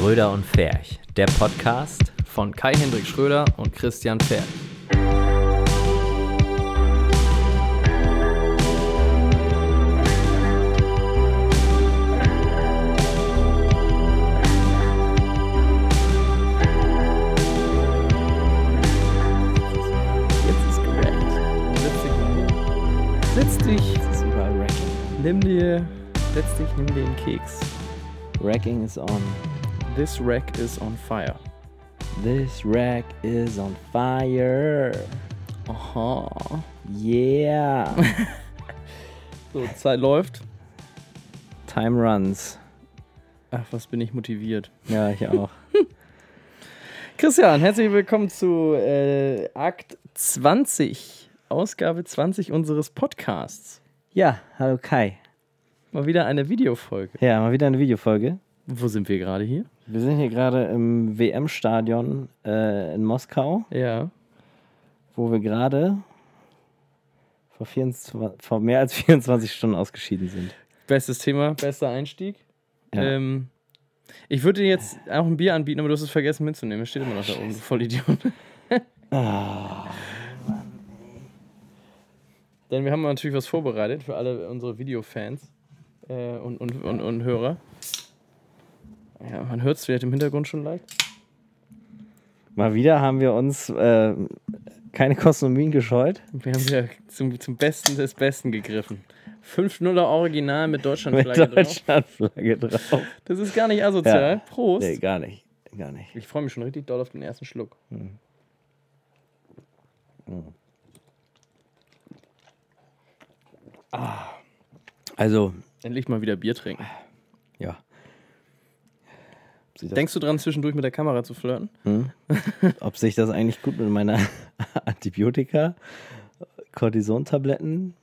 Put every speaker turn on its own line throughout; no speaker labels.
Schröder und Ferch, der Podcast.
von Kai-Hendrik Schröder und Christian Pferd.
Jetzt ist gerackt.
Setz dich. Setz
Jetzt ist überall Racking.
nimm dir, setz dich, nimm dir einen Keks.
Racking is on.
This rack is on fire.
This rack is on fire.
Aha.
Yeah.
So, Zeit läuft.
Time runs.
Ach, was bin ich motiviert.
Ja, ich auch.
Christian, herzlich willkommen zu äh, Akt 20, Ausgabe 20 unseres Podcasts.
Ja, hallo Kai.
Mal wieder eine Videofolge.
Ja, mal wieder eine Videofolge.
Wo sind wir gerade hier?
Wir sind hier gerade im WM-Stadion äh, in Moskau,
Ja.
wo wir gerade vor, 24 vor mehr als 24 Stunden ausgeschieden sind.
Bestes Thema, bester Einstieg.
Ja.
Ähm, ich würde dir jetzt auch ein Bier anbieten, aber du hast es vergessen mitzunehmen. Es steht immer noch da oben, Vollidiot.
Ah,
Denn wir haben natürlich was vorbereitet für alle unsere Videofans äh, und, und, und, und Hörer. Ja, man hört es vielleicht im Hintergrund schon leicht.
mal wieder haben wir uns äh, keine Kosten und Mühen gescheut.
Wir haben ja zum, zum Besten des Besten gegriffen. 5-0er Original mit
Mit
Deutschlandflagge drauf.
Deutschlandflagge drauf.
Das ist gar nicht asozial.
Ja.
Prost.
Nee, gar nicht. Gar nicht.
Ich freue mich schon richtig doll auf den ersten Schluck.
Also,
Endlich mal wieder Bier trinken.
ja. Ob sich das,
Denkst du dran, zwischendurch mit der Kamera zu flirten?
hm? ob sich das eigentlich gut mit meiner Antibiotika, Cortisontabletten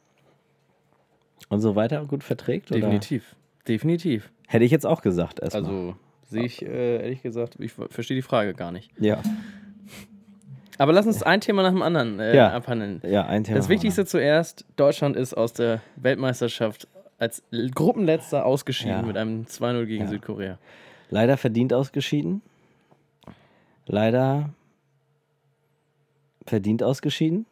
und so weiter gut verträgt? Oder?
Definitiv. Definitiv.
Hätte ich jetzt auch gesagt erstmal.
Also sehe ich äh, ehrlich gesagt, ich verstehe die Frage gar nicht.
ja.
Aber lass uns ein Thema nach dem anderen äh,
Ja.
abhandeln.
ja, ein Thema.
Das Wichtigste zuerst: Deutschland ist aus der Weltmeisterschaft als Gruppenletzter ausgeschieden
Ja.
mit einem 2-0 gegen
Ja.
Südkorea.
Leider verdient ausgeschieden. Leider verdient ausgeschieden.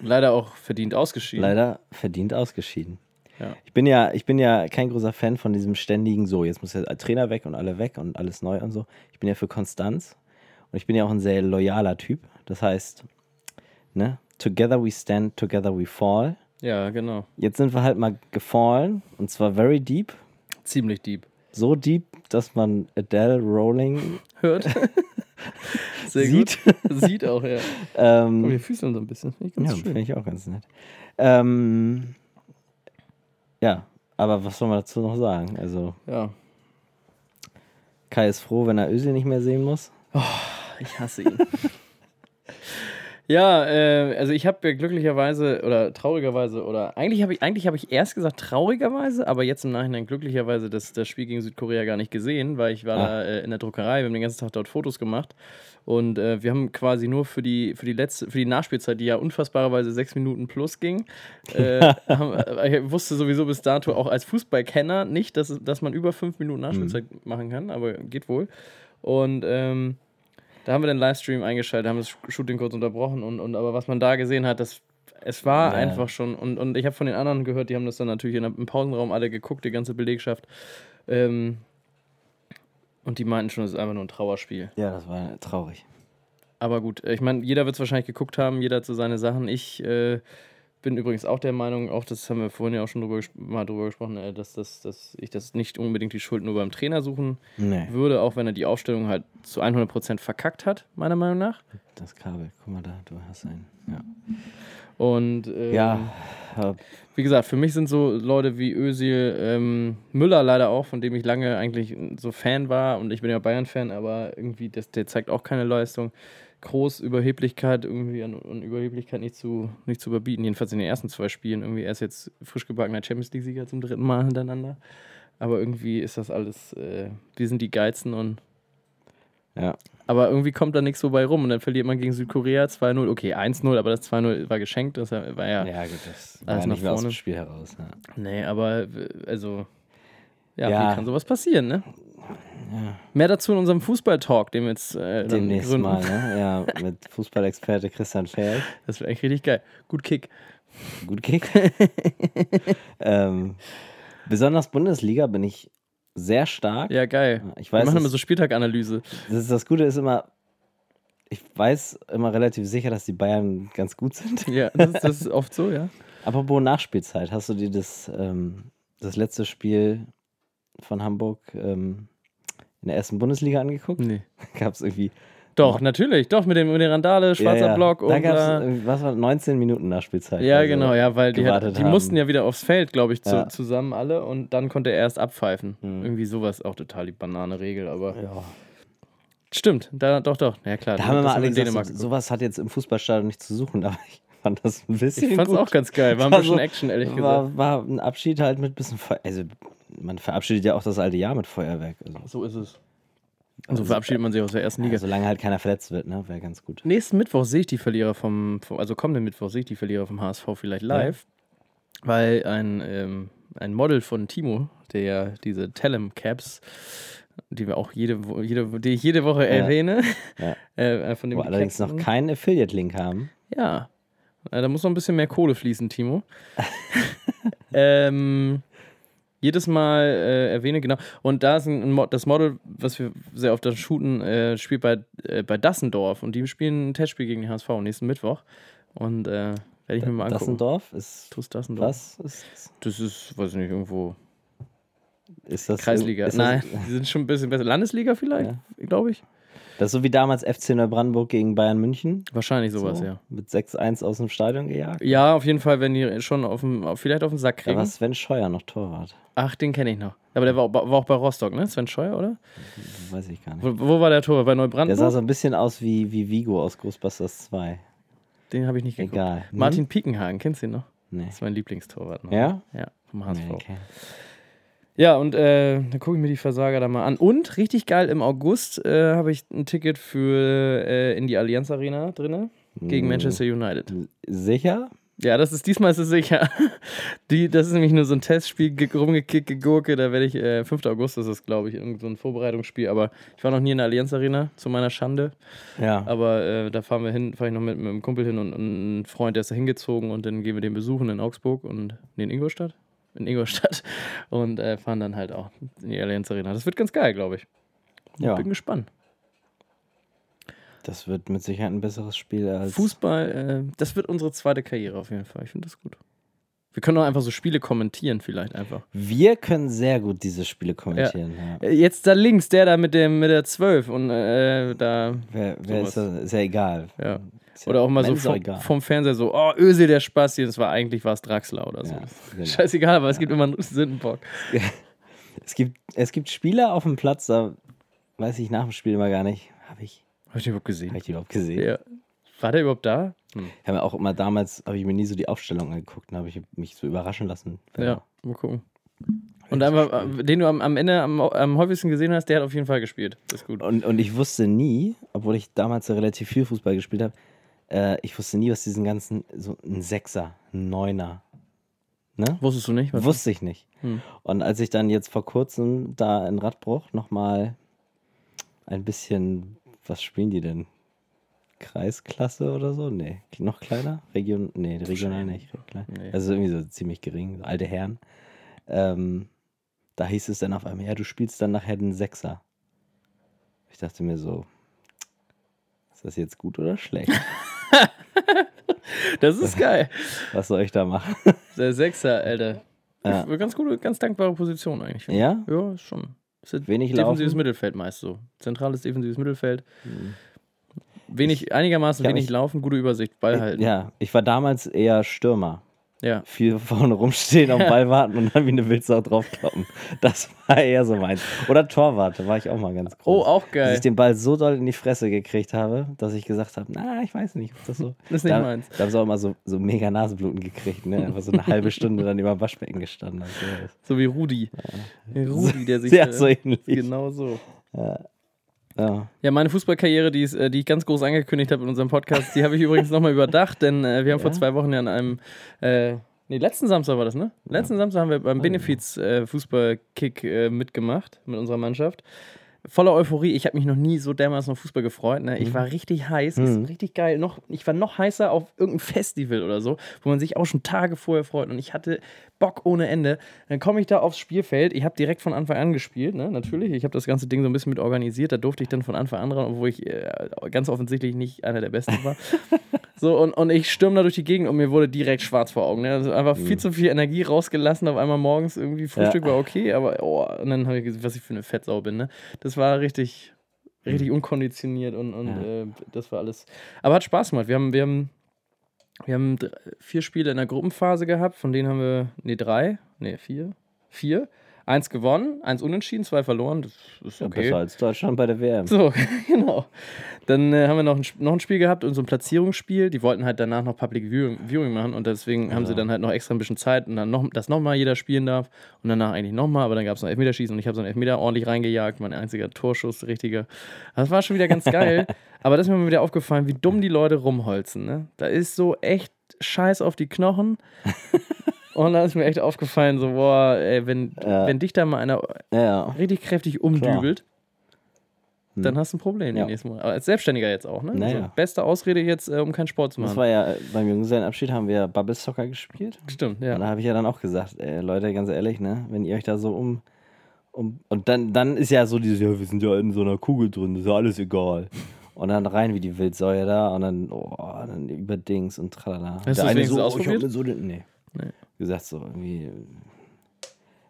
Leider auch verdient ausgeschieden.
Leider verdient ausgeschieden.
Ja.
Ich bin ja, ich bin ja kein großer Fan von diesem ständigen so, jetzt muss der Trainer weg und alle weg und alles neu und so. Ich bin ja für Konstanz und ich bin ja auch ein sehr loyaler Typ. Das heißt, ne, together we stand, together we fall.
Ja, genau.
Jetzt sind wir halt mal gefallen und zwar very deep.
Ziemlich deep.
So deep, dass man Adele Rowling
Hört? Sehr
sieht.
gut. Sieht auch, ja.
Ähm,
Und wir füßeln so ein bisschen. Finde ich ganz
Ja, finde ich auch ganz nett. Ähm, ja, aber was soll man dazu noch sagen? Also,
Ja.
Kai ist froh, wenn er Özil nicht mehr sehen muss.
Ich hasse ihn. Ja, äh, also ich habe ja glücklicherweise oder traurigerweise oder eigentlich habe ich eigentlich habe ich erst gesagt traurigerweise, aber jetzt im Nachhinein glücklicherweise das, das Spiel gegen Südkorea gar nicht gesehen, weil ich war
Ah.
da äh, in der Druckerei, wir haben den ganzen Tag dort Fotos gemacht und äh, wir haben quasi nur für die für die letzte für die Nachspielzeit, die ja unfassbarerweise sechs Minuten plus ging, äh, haben, äh, ich wusste sowieso bis dato auch als Fußballkenner nicht, dass, dass man über fünf Minuten Nachspielzeit machen kann, aber geht wohl. Und ähm, da haben wir den Livestream eingeschaltet, haben das Shooting kurz unterbrochen und, und aber was man da gesehen hat, das es war
Ja.
einfach schon und, und ich habe von den anderen gehört, die haben das dann natürlich in, im Pausenraum alle geguckt, die ganze Belegschaft. Ähm, und die meinten schon, es ist einfach nur ein Trauerspiel.
Ja, das war traurig.
Aber gut, ich meine, jeder wird es wahrscheinlich geguckt haben, jeder hat so seine Sachen. Ich äh, bin übrigens auch der Meinung, auch das haben wir vorhin ja auch schon drüber, mal drüber gesprochen, äh, dass, das, dass ich das nicht unbedingt die Schuld nur beim Trainer suchen
Nee,
würde, auch wenn er die Aufstellung halt zu 100% verkackt hat, meiner Meinung nach.
das Kabel, guck mal da, du hast einen. Ja,
Und ähm,
ja
wie gesagt, für mich sind so Leute wie Özil, ähm, Müller leider auch, von dem ich lange eigentlich so Fan war und ich bin ja Bayern-Fan, aber irgendwie, das, der zeigt auch keine Leistung. Groß Überheblichkeit irgendwie an, an Überheblichkeit nicht zu, nicht zu überbieten, jedenfalls in den ersten zwei Spielen. Irgendwie er ist jetzt frisch gebackener Champions League-Sieger zum dritten Mal hintereinander. Aber irgendwie ist das alles, äh, wir sind die Geilsten und
ja.
aber irgendwie kommt da nichts so bei rum und dann verliert man gegen Südkorea 2-0. Okay, 1-0, aber das 2-0 war geschenkt. Das war ja.
ja, gut, das war ja nicht mehr aus
vorne.
dem Spiel heraus. Ja.
Nee, aber äh, also ja,
Ja.
wie kann sowas passieren, ne? Mehr dazu in unserem Fußball-Talk, den wir jetzt äh,
Demnächst
gründen.
mal, ne? Ja, mit Fußballexperte Christian Feld.
Das wäre echt richtig geil. Gut Kick.
Gut Kick. ähm, besonders Bundesliga bin ich sehr stark.
Ja, geil.
Ich
Wir
weiß,
machen immer so Spieltaganalyse.
das, ist, das Gute ist immer, ich weiß immer relativ sicher, dass die Bayern ganz gut sind.
Ja, das ist, das ist oft so, ja.
Apropos Nachspielzeit, hast du dir das, ähm, das letzte Spiel von Hamburg ähm, in der ersten Bundesliga angeguckt?
Nee.
Gab es irgendwie.
Doch, natürlich. Doch, mit dem mit der Randale, schwarzer
ja, ja.
Block
Da
und.
gab
äh,
es, was war 19 Minuten Nachspielzeit.
ja,
also
genau, ja, weil die, hat, die mussten ja wieder aufs Feld, glaube ich, zu,
Ja.
zusammen alle und dann konnte er erst abpfeifen.
Mhm.
Irgendwie sowas, auch total die Banane-Regel, aber.
Ja.
Stimmt, da, doch, doch. Ja, klar.
Da haben wir mal alle
in
gesagt,
Dänemark
so, sowas hat jetzt im Fußballstadion nicht zu suchen, aber ich fand das ein bisschen
Ich fand's
gut.
auch ganz geil. War ein
War
bisschen
so-
Action, ehrlich gesagt.
war, war ein Abschied halt mit bisschen Feuer. Also, man verabschiedet ja auch das alte Jahr mit Feuerwerk. Also,
So ist es. Und so verabschiedet man sich aus der ersten Liga.
ja, solange halt keiner verletzt wird, ne, wäre ganz gut.
Nächsten Mittwoch sehe ich die Verlierer vom, vom- also kommenden Mittwoch sehe ich die Verlierer vom HSV vielleicht live, weil ein, ähm, ein Model von Timo, der ja diese Telem Caps, die wir auch jede, jede, die ich jede Woche erwähne,
Ja.
äh, von dem
Wo allerdings
Caps
noch keinen Affiliate-Link haben.
Ja, äh, da muss noch ein bisschen mehr Kohle fließen, Timo. ähm, jedes Mal äh, erwähne, genau. Und da ist ein, ein Mo das Model, was wir sehr oft dann shooten, äh, spielt bei, äh, bei Dassendorf. Und die spielen ein Testspiel gegen den HSV nächsten Mittwoch. Und äh, werde ich mir mal angucken.
Dassendorf ist.
TuS Dassendorf.
Was ist,
Das ist, weiß ich nicht, irgendwo
ist das?
Kreisliga.
Ist das,
Nein, die sind schon ein bisschen besser. Landesliga vielleicht, glaube ich.
Das ist so wie damals FC Neubrandenburg gegen Bayern München.
Wahrscheinlich sowas,
so,
ja.
Mit 6-1 aus dem Stadion gejagt.
Ja, auf jeden Fall, wenn die schon auf dem, vielleicht auf den Sack
Da
kriegen.
war Sven Scheuer noch Torwart.
Ach, den kenne ich noch. Aber der war, auch- war auch bei Rostock, ne? Sven Scheuer, oder?
Weiß ich gar nicht.
Wo, wo war der Tor? Bei
Der sah
Neubrandenburg?
so ein bisschen aus wie, wie Vigo aus Ghostbusters 2.
Den habe ich nicht geguckt.
Egal. Hm?
Martin Piekenhagen, kennst du ihn noch?
Nee.
Das ist mein Lieblingstorwart. Noch.
Ja?
Ja, vom HSV.
Nee, okay.
Ja, und äh, dann gucke ich mir die Versager da mal an. Und richtig geil, im August äh, habe ich ein Ticket für äh, in die Allianz Arena drinne gegen. Manchester United.
Sicher?
Ja, das ist diesmal ist es sicher. Die, das ist nämlich nur so ein Testspiel, ge- rumgekickt, gegurke. Da werde ich, äh, 5. August ist es, glaube ich, irgend so ein Vorbereitungsspiel. Aber ich war noch nie in der Allianz Arena, zu meiner Schande.
Ja.
Aber äh, da fahren wir hin, fahre ich noch mit, mit einem Kumpel hin und, und ein Freund, der ist da hingezogen und dann gehen wir den besuchen in Augsburg und nee, in Ingolstadt. In Ingolstadt und äh, fahren dann halt auch in die Allianz Arena. Das wird ganz geil, glaube ich.
Ja.
Bin gespannt.
Das wird mit Sicherheit ein besseres Spiel als.
Fußball, äh, das wird unsere zweite Karriere auf jeden Fall. Ich finde das gut. Wir können auch einfach so Spiele kommentieren, vielleicht einfach.
Wir können sehr gut diese Spiele kommentieren. Ja.
Äh, Jetzt da links, der da mit, dem, mit der 12 und äh, da,
Wer, wer ist das? Ist ja egal.
ja.
Ist ja-
Oder auch mal so vom, vom Fernseher so, oh, Öse der Spasti, das war eigentlich was Draxler oder so.
Ja, genau.
Scheißegal, aber es gibt immer einen Sündenbock.
Es gibt, es gibt Spieler auf dem Platz, da weiß ich nach dem Spiel immer gar nicht. Habe ich,
Habe ich den überhaupt gesehen?
hab ich die überhaupt gesehen?
Ja. War der überhaupt da? Hm.
Ich habe mir auch immer damals, habe ich mir nie so die Aufstellung angeguckt und habe ich mich so überraschen lassen.
Ja, mal gucken. Und einfach, äh, den du am, am Ende am, am häufigsten gesehen hast, der hat auf jeden Fall gespielt. Das ist gut.
Und, und ich wusste nie, obwohl ich damals relativ viel Fußball gespielt habe, äh, ich wusste nie, was diesen ganzen, so ein Sechser, ein Neuner, ne?
Wusstest du nicht? Was
Wusste ich nicht.
Hm.
Und als ich dann jetzt vor kurzem da in Radbruch nochmal ein bisschen, was spielen die denn? Kreisklasse oder so? Nee, noch kleiner? Region, nee, regional nicht.
Nee.
Also irgendwie so ziemlich gering, so alte Herren. Ähm, da hieß es dann auf einmal, ja, du spielst dann nachher den Sechser. Ich dachte mir so, ist das jetzt gut oder schlecht?
Das ist geil.
Was soll ich da machen?
Der Sechser, Alter.
Ja.
Ganz gute, ganz dankbare Position eigentlich.
Ja?
Ja, schon.
Wenig
defensives
laufen?
Mittelfeld meist so. Zentrales defensives Mittelfeld. Wenig, einigermaßen
ich
wenig
mich-
laufen, gute Übersicht, Ball halten.
Ja, ich war damals eher Stürmer.
ja.
viel vorne rumstehen, auf den Ball warten und dann wie eine Wildsau draufkloppen. Das war eher so meins. Oder Torwart, da war ich auch mal ganz groß.
Oh, auch
Dass
geil.
ich den Ball so doll in die Fresse gekriegt habe, dass ich gesagt habe, na, ich weiß nicht, ob das so...
Das ist nicht
da,
meins.
Da haben sie auch immer so, so mega Nasenbluten gekriegt, ne? Einfach so eine halbe Stunde dann über dem Waschbecken gestanden. Also,
So wie Rudi. Rudi, der sich.
Sehr
äh,
so ähnlich.
Genau so.
Ja.
Ja, meine Fußballkarriere, die, ist, äh, die ich ganz groß angekündigt habe in unserem Podcast, die habe ich übrigens nochmal überdacht, denn äh, wir haben vor
Ja?
zwei Wochen ja an einem äh, Nee, letzten Samstag war das, ne? Letzten Samstag haben wir beim Benefiz-Fußballkick äh, mitgemacht mit unserer Mannschaft. Voller Euphorie. Ich habe mich noch nie so dermaßen auf Fußball gefreut. Ne? Ich war richtig heiß. Ist richtig geil. Noch, ich war noch heißer auf irgendeinem Festival oder so, wo man sich auch schon Tage vorher freut. Und ich hatte Bock ohne Ende. Dann komme ich da aufs Spielfeld. Ich habe direkt von Anfang an gespielt, ne? natürlich. Ich habe das ganze Ding so ein bisschen mit organisiert. Da durfte ich dann von Anfang an ran, obwohl ich äh, ganz offensichtlich nicht einer der Besten war. So, und, und ich stürme da durch die Gegend und mir wurde direkt schwarz vor Augen. Ne? Also einfach viel zu viel Energie rausgelassen. Auf einmal morgens irgendwie Frühstück
Ja.
war okay, aber oh, und dann habe ich gesehen, was ich für eine Fettsau bin. Ne? Das war richtig, richtig unkonditioniert und, und
Ja.
äh, das war alles. Aber hat Spaß gemacht. Wir haben, wir haben, wir haben vier Spiele in der Gruppenphase gehabt, von denen haben wir, nee, drei, nee, vier, vier. Eins gewonnen, eins unentschieden, zwei verloren. Das ist
Ja,
okay.
Besser als Deutschland bei der WM.
So, genau. Dann äh, haben wir noch ein, noch ein Spiel gehabt und so ein Platzierungsspiel. Die wollten halt danach noch Public Viewing, Viewing machen und deswegen haben sie
Ja.
dann halt noch extra ein bisschen Zeit und dann noch, dass nochmal jeder spielen darf und danach eigentlich nochmal, aber dann gab es noch Elfmeterschießen und ich habe so einen Elfmeter ordentlich reingejagt, mein einziger Torschuss, richtiger. Das war schon wieder ganz geil, aber das ist mir mal wieder aufgefallen, wie dumm die Leute rumholzen. Ne? Da ist so echt Scheiß auf die Knochen. Und da ist mir echt aufgefallen, so, boah, ey, wenn,
Ja.
wenn dich da mal einer
Ja,
richtig kräftig umdübelt,
Hm.
dann hast du ein Problem
Ja.
nächsten Monate. Aber als Selbstständiger jetzt auch, ne?
Naja.
Also beste Ausrede jetzt, äh, um keinen Sport zu
das
machen.
war ja, beim Junggesellenabschied haben wir Bubble Soccer gespielt.
Stimmt,
Und
ja.
da habe ich ja dann auch gesagt, ey, Leute, ganz ehrlich, ne, wenn ihr euch da so um. um und dann, dann ist ja so dieses, ja, wir sind ja in so einer Kugel drin, das ist ja alles egal. Und dann rein wie die Wildsäue da und dann, oh, dann über Dings und tralala.
Hast du wenigstens
so, oh,
ausprobiert?
Ich hab mir so den, nee.
Nee.
Gesagt so, irgendwie. äh,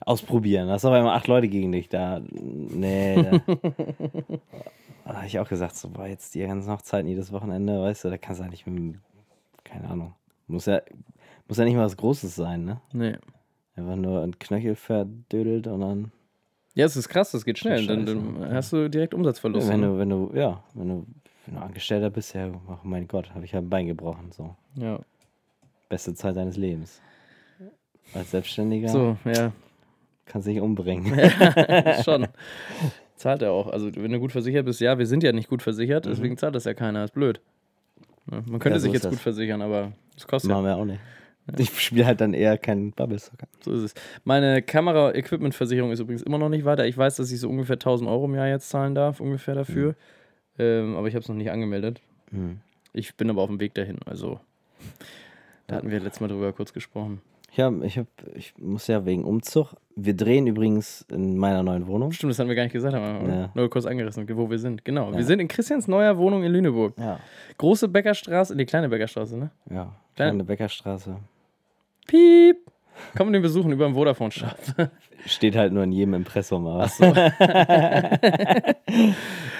Ausprobieren. Da hast auf einmal acht Leute gegen dich da. Nee. Da, da habe ich auch gesagt, so, boah, jetzt die ganzen Hochzeiten jedes Wochenende, weißt du, da kannst du ja nicht mit, keine Ahnung. Muss ja, muss ja nicht mal was Großes sein, ne?
Nee.
Einfach nur ein Knöchel verdödelt und dann.
Ja, es ist krass, das geht schnell. Dann, dann hast du direkt Umsatzverlust.
wenn
ne?
du, wenn du, ja, wenn du, wenn du Angestellter bist, ja, oh mein Gott, habe ich ja ein Bein gebrochen. So.
Ja.
Beste Zeit deines Lebens. Als Selbstständiger
So, ja.
kannst dich umbringen.
Schon. Zahlt er auch. Also, wenn du gut versichert bist, ja, wir sind ja nicht gut versichert, deswegen zahlt das ja keiner. Ist blöd. Ne? Man könnte
Mhm. Ja, so
sich jetzt
das.
gut versichern, aber es kostet ja.
Machen wir auch nicht. Ich spiele halt dann eher keinen Bubble Soccer.
So ist es. Meine Kamera-Equipment-Versicherung ist übrigens immer noch nicht weiter. Ich weiß, dass ich so ungefähr 1000 Euro im Jahr jetzt zahlen darf, ungefähr dafür. Ähm, aber ich habe es noch nicht angemeldet.
Mhm.
Ich bin aber auf dem Weg dahin. Also, da hatten wir letztes Mal drüber kurz gesprochen.
Ja, ich, hab, ich muss ja wegen Umzug. Wir drehen übrigens in meiner neuen Wohnung.
Stimmt, das haben wir gar nicht gesagt, aber
Ja.
nur kurz angerissen, wo wir sind. Genau.
Ja.
Wir sind in Christians neuer Wohnung in Lüneburg.
Ja,
Große Bäckerstraße, die kleine Bäckerstraße, ne?
ja.
Kleine-
Kleine Bäckerstraße.
Piep! Kommen den besuchen über den Vodafone-Shop.
Steht halt nur in jedem Impressum. Aber.
Achso.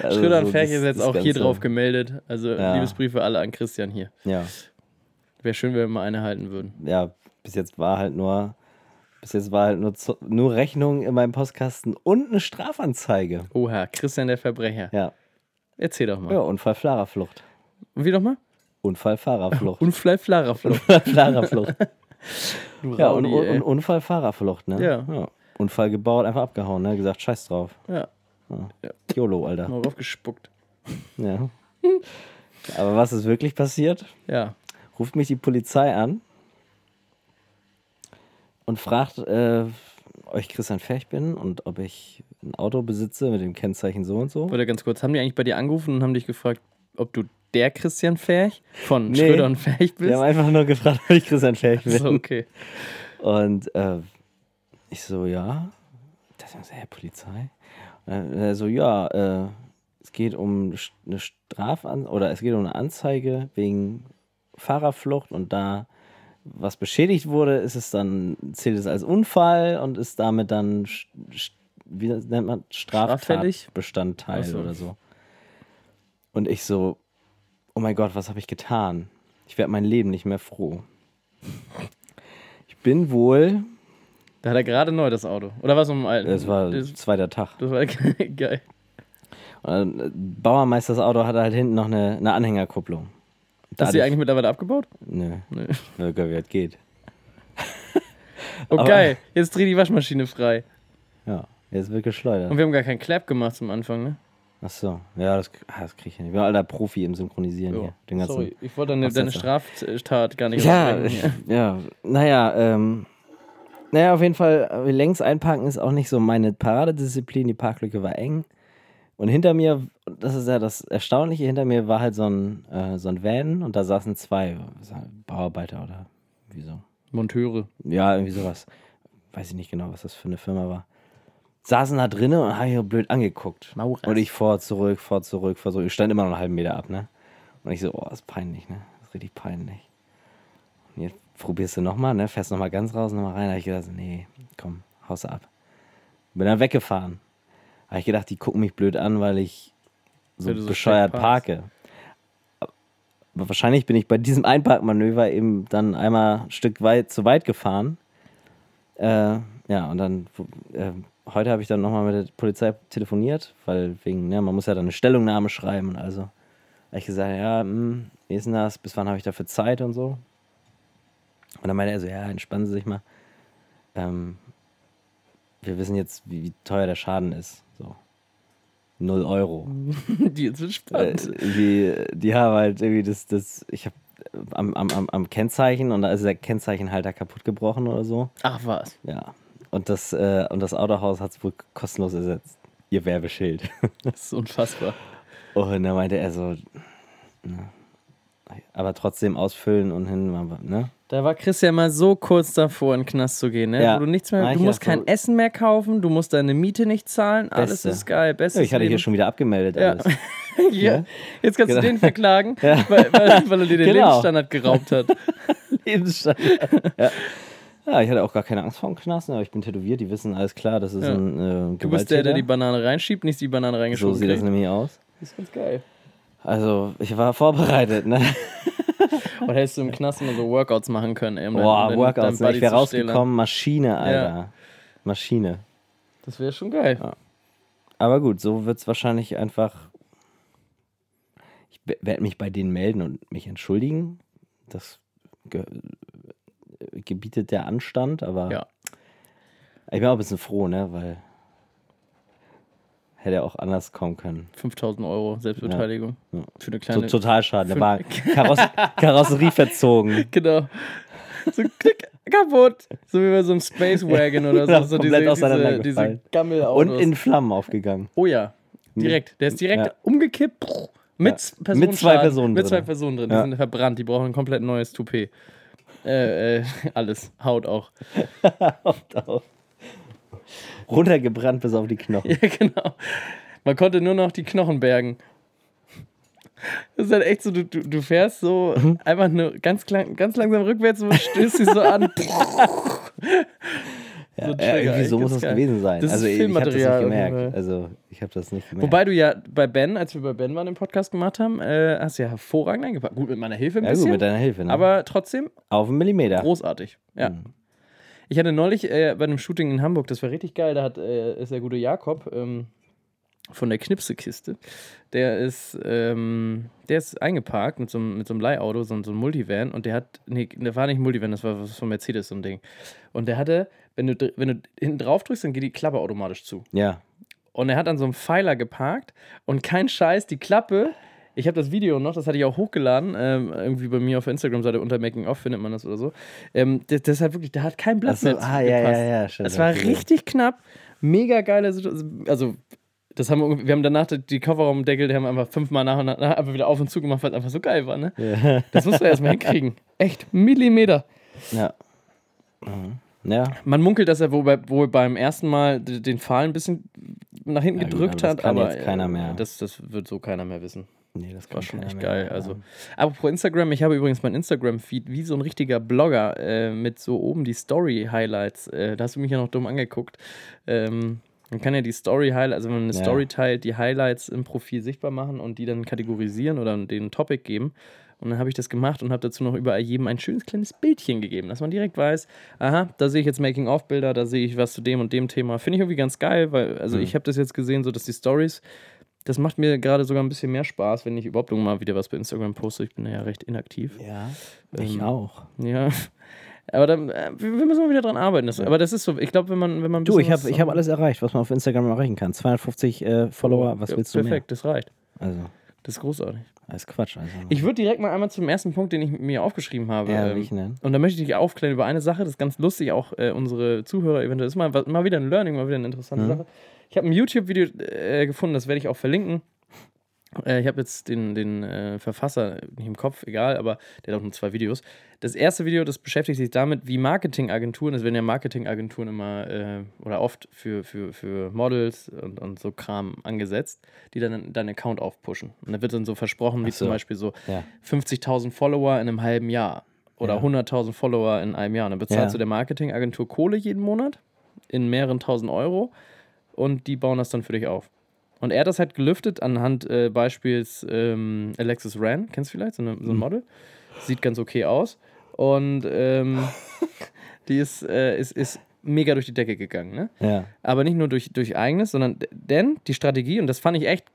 Also
Schröder und
so
Ferch ist jetzt auch hier drauf gemeldet. Also
Ja.
Liebesbriefe alle an Christian hier.
Ja,
Wäre schön, wenn wir mal eine halten würden.
ja, bis jetzt war halt nur. Bis jetzt war halt nur, nur Rechnung in meinem Postkasten und eine Strafanzeige.
Oha, Christian der Verbrecher.
Ja,
Erzähl doch mal.
ja Unfall, Fahrerflucht.
Und wie doch mal?
Unfall, Fahrerflucht.
Unfall, Flarerflucht.
Unfall, Fahrerflucht.
Du
Ja, und, und Unfall, Fahrerflucht, ne?
Ja.
Unfall gebaut, einfach abgehauen, ne? Gesagt, scheiß drauf.
Ja,
YOLO, Alter.
mal raufgespuckt.
Ja. Aber was ist wirklich passiert?
Ja.
Ruft mich die Polizei an und fragt, äh, ob ich Christian Ferch bin und ob ich ein Auto besitze mit dem Kennzeichen so und so.
Warte ganz kurz. Haben die eigentlich bei dir angerufen und haben dich gefragt, ob du der Christian Ferch von
Nee.
Schröder und Ferch
Die
bist?
haben einfach nur gefragt, ob ich Christian Ferch bin.
so, okay.
Und äh, ich so, ja. Das ist ja Polizei. Er so, ja, äh, es geht um eine Strafanzeige oder es geht um eine Anzeige wegen Fahrerflucht und da was beschädigt wurde, ist es dann, zählt es als Unfall und ist damit dann, wie nennt man? Straftatbestandteil
so.
oder so. Und ich so, oh mein Gott, was habe ich getan? Ich werde mein Leben nicht mehr froh. Ich bin wohl,
Da hat er gerade neu das Auto. Oder war es um alten?
es war
Das,
zweiter Tag.
das war geil.
Und dann, äh, Bauermeisters Auto hatte halt hinten noch eine, eine Anhängerkupplung.
Hast du die eigentlich mittlerweile abgebaut?
Nö,
Nö.
wie das geht.
Oh,
Aber-.
Jetzt dreh die Waschmaschine frei.
Ja, jetzt wird geschleudert.
Und wir haben gar keinen Clap gemacht zum Anfang, ne?
Ach so, ja, das, ah, das kriege ich nicht. Ich bin alter Profi im Synchronisieren
Jo.
hier.
Sorry, ich wollte deine, deine. Straftat gar nicht
Ja, ja, naja, ähm, naja, auf jeden Fall, äh, längs einparken ist auch nicht so meine Paradedisziplin. Die Parklücke war eng. Und hinter mir, das ist ja das Erstaunliche, hinter mir war halt so ein, äh, so ein Van und da saßen zwei Bauarbeiter oder wieso.
Monteure.
Ja, irgendwie sowas. Weiß ich nicht genau, was das für eine Firma war. Saßen da drinnen und haben hier blöd angeguckt.
Maurers.
Und ich vor, zurück, vor, zurück, vor, zurück. Ich stand immer noch einen halben Meter ab, ne? Und ich so, oh, ist peinlich, ne? Das ist richtig peinlich. Und jetzt probierst du nochmal, ne? Fährst nochmal ganz raus, nochmal rein. Da hab ich gedacht, nee, komm, haust ab. Bin dann weggefahren. Habe ich gedacht, die gucken mich blöd an, weil ich so
Weil so
bescheuert parke. Aber wahrscheinlich bin ich bei diesem Einparkmanöver eben dann einmal ein Stück weit zu weit gefahren. Äh, ja, und dann äh, heute habe ich dann nochmal mit der Polizei telefoniert, weil wegen, ne, man muss ja dann eine Stellungnahme schreiben und also habe ich gesagt, ja, hm, wie ist denn das, bis wann habe ich dafür Zeit und so. Und dann meinte er so, ja, entspannen Sie sich mal. Ähm, wir wissen jetzt, wie, wie teuer der Schaden ist. So. Null Euro.
Die ist
Äh,
entspannt.
die, die haben halt irgendwie das, das ich habe am, am, am, am Kennzeichen und da ist der Kennzeichenhalter kaputt gebrochen oder so.
Ach was.
Ja. Und das, äh, und das Autohaus hat es wohl kostenlos ersetzt. Ihr Werbeschild.
Das ist unfassbar.
Und dann meinte er so, ne, aber trotzdem ausfüllen und hin, ne?
Da war Christian mal so kurz davor, in den Knast zu gehen, ne?
Ja.
Wo du nichts mehr, du musst kein
so-
Essen mehr kaufen, du musst deine Miete nicht zahlen, alles
Beste.
ist geil, bestes
Ja, ich hatte hier
Leben.
schon wieder abgemeldet
Ja.
alles.
ja. Jetzt kannst du
Genau.
den verklagen,
Ja.
weil, weil, weil er dir den
Genau.
Lebensstandard geraubt hat.
Lebensstandard. ja. ja, ich hatte auch gar keine Angst vor dem Knast, aber ich bin tätowiert, die wissen alles klar, das ist
Ja.
ein äh,
Du bist der, der die. Banane reinschiebt, nicht die Banane
So
reingeschoben
sieht das
kriegt.
nämlich aus.
Das ist ganz geil.
Also, ich war vorbereitet, ne?
Und hättest du im Knast immer so Workouts machen können, ey, um
Boah,
dein- dein-
Workouts,
dein
ne? ich wäre rausgekommen, Maschine, Alter. Maschine.
Das wäre schon geil.
Aber gut, so wird es wahrscheinlich einfach. Ich werde mich bei denen melden und mich entschuldigen. Das ge äh, gebietet der Anstand, aber
Ja.
ich bin auch ein bisschen froh, ne? Weil hätte auch anders kommen können.
5000 Euro Selbstbeteiligung.
Ja.
Für eine kleine.
total schade. Der war Kaross Karosserie verzogen.
Genau. So klick, kaputt. So wie bei so einem Space Wagon oder so. so
komplett
diese, diese, diese Gammelautos.
Und in Flammen aufgegangen.
oh ja, direkt. Der ist direkt
Ja.
umgekippt. Mit,
Ja. Mit zwei Personen
Mit
drin.
zwei Personen drin. Die sind verbrannt. Die brauchen ein komplett neues Toupet. Äh, äh, alles. Haut auch.
Runtergebrannt bis auf die Knochen.
Ja, genau. Man konnte nur noch die Knochen bergen. Das ist halt echt so, du, du, du fährst so
Mhm.
einfach nur ganz, klein, ganz langsam rückwärts und stößt dich so an.
Ja,
So
ja,
Trigger,
irgendwie so muss
geil.
gewesen sein.
Das ist
also ich habe das nicht
Filmmaterial
gemerkt.
Fall.
Also ich habe das nicht gemerkt.
Wobei du ja bei Ben, als wir bei Ben waren im Podcast gemacht haben, äh, hast du ja hervorragend eingepackt. Gut, mit meiner Hilfe ein
ja gut,
bisschen.
mit deiner Hilfe. Ne?
aber trotzdem
auf einen Millimeter.
großartig. Ja.
Mhm.
Ich hatte neulich äh, bei einem Shooting in Hamburg, das war richtig geil, da hat, äh, ist der gute Jakob ähm, von der Knipsekiste, der ist, ähm, der ist eingeparkt mit so, einem- mit so einem Leihauto, so, so einem Multivan und der hat, nee, der war nicht Multivan, das war was von Mercedes so ein Ding. Und der hatte, wenn du, wenn du hinten drauf drückst, dann geht die Klappe automatisch zu.
Ja.
Und er hat an so einem Pfeiler geparkt und kein Scheiß, die Klappe. Ich habe das Video noch, das hatte ich auch hochgeladen, ähm, irgendwie bei mir auf Instagram-Seite unter Making Off findet man das oder so. Ähm, das, das hat wirklich, da hat kein Blatt
Achso,
mehr
ah, ja,
gepasst.
ja, ja. Stimmt,
Es war
gesehen.
richtig knapp, mega geile Situation. Also, das haben wir, wir haben danach die- Kofferraumdeckel, die haben einfach fünfmal nach und nach einfach wieder auf und zu gemacht, weil es einfach so geil war, ne?
Ja.
Das musst du erstmal hinkriegen. Echt, Millimeter.
ja. Mhm. Ja.
Man munkelt, dass er wohl, wohl beim ersten Mal den Pfahl ein bisschen nach hinten
Ja, gut,
gedrückt
aber das
hat,
kann
aber
jetzt keiner mehr.
Das, das wird so keiner mehr wissen.
Nee, das
War schon echt geil. Also, apropos Instagram, ich habe übrigens mein Instagram-Feed wie so ein richtiger Blogger äh, mit so oben die Story-Highlights. Äh, da hast du mich ja noch dumm angeguckt. Ähm, man kann ja die Story-Highlights, also wenn man eine
Ja.
Story teilt, die Highlights im Profil sichtbar machen und die dann kategorisieren oder den Topic geben. Und dann habe ich das gemacht und habe dazu noch überall jedem ein schönes kleines Bildchen gegeben, dass man direkt weiß, aha, da sehe ich jetzt Making-of-Bilder, da sehe ich was zu dem und dem Thema. Finde ich irgendwie ganz geil, weil, also
Mhm.
ich habe das jetzt gesehen, so dass die Stories, das macht mir gerade sogar ein bisschen mehr Spaß, wenn ich überhaupt mal wieder was bei Instagram poste. Ich bin ja recht inaktiv.
Ja, ich
Ähm,
auch.
Ja. Aber dann, äh, wir müssen mal wieder dran arbeiten. Das, Aber das ist so, ich glaube, wenn man, wenn man
Du, ich habe ich hab alles erreicht, was man auf Instagram erreichen kann. 250 äh, Follower, was
Ja,
willst du
Perfekt, das reicht.
mehr? Also,
Das ist großartig.
alles Quatsch. Also.
Ich würde direkt mal einmal zum ersten Punkt, den ich mir aufgeschrieben habe.
ja,
ähm,
welchen denn?
und da möchte ich dich aufklären über eine Sache, das ist ganz lustig, auch äh, unsere Zuhörer eventuell. Das ist mal, mal wieder ein Learning, mal wieder eine interessante
Mhm.
Sache. Ich habe ein YouTube-Video äh, gefunden, das werde ich auch verlinken. Äh, ich habe jetzt den, den äh, Verfasser nicht im Kopf, egal, aber der hat auch nur zwei Videos. Das erste Video, das beschäftigt sich damit, wie Marketingagenturen, es werden ja Marketingagenturen immer äh, oder oft für, für, für Models und, und so Kram angesetzt, die dann deinen Account aufpushen. Und da wird dann so versprochen, wie
so.
zum Beispiel so
Ja.
50.000 Follower in einem halben Jahr oder
Ja.
100.000 Follower in einem Jahr. Und dann bezahlst
Ja.
du der Marketingagentur Kohle jeden Monat in mehreren tausend Euro und die bauen das dann für dich auf. Und er hat das halt gelüftet anhand äh, Beispiels ähm, Alexis Ran, kennst du vielleicht, so, eine, so ein Model. Sieht ganz okay aus. Und ähm, die ist, äh, ist, ist mega durch die Decke gegangen, ne?
Ja.
aber nicht nur durch, durch eigenes, sondern denn die Strategie, und das fand ich echt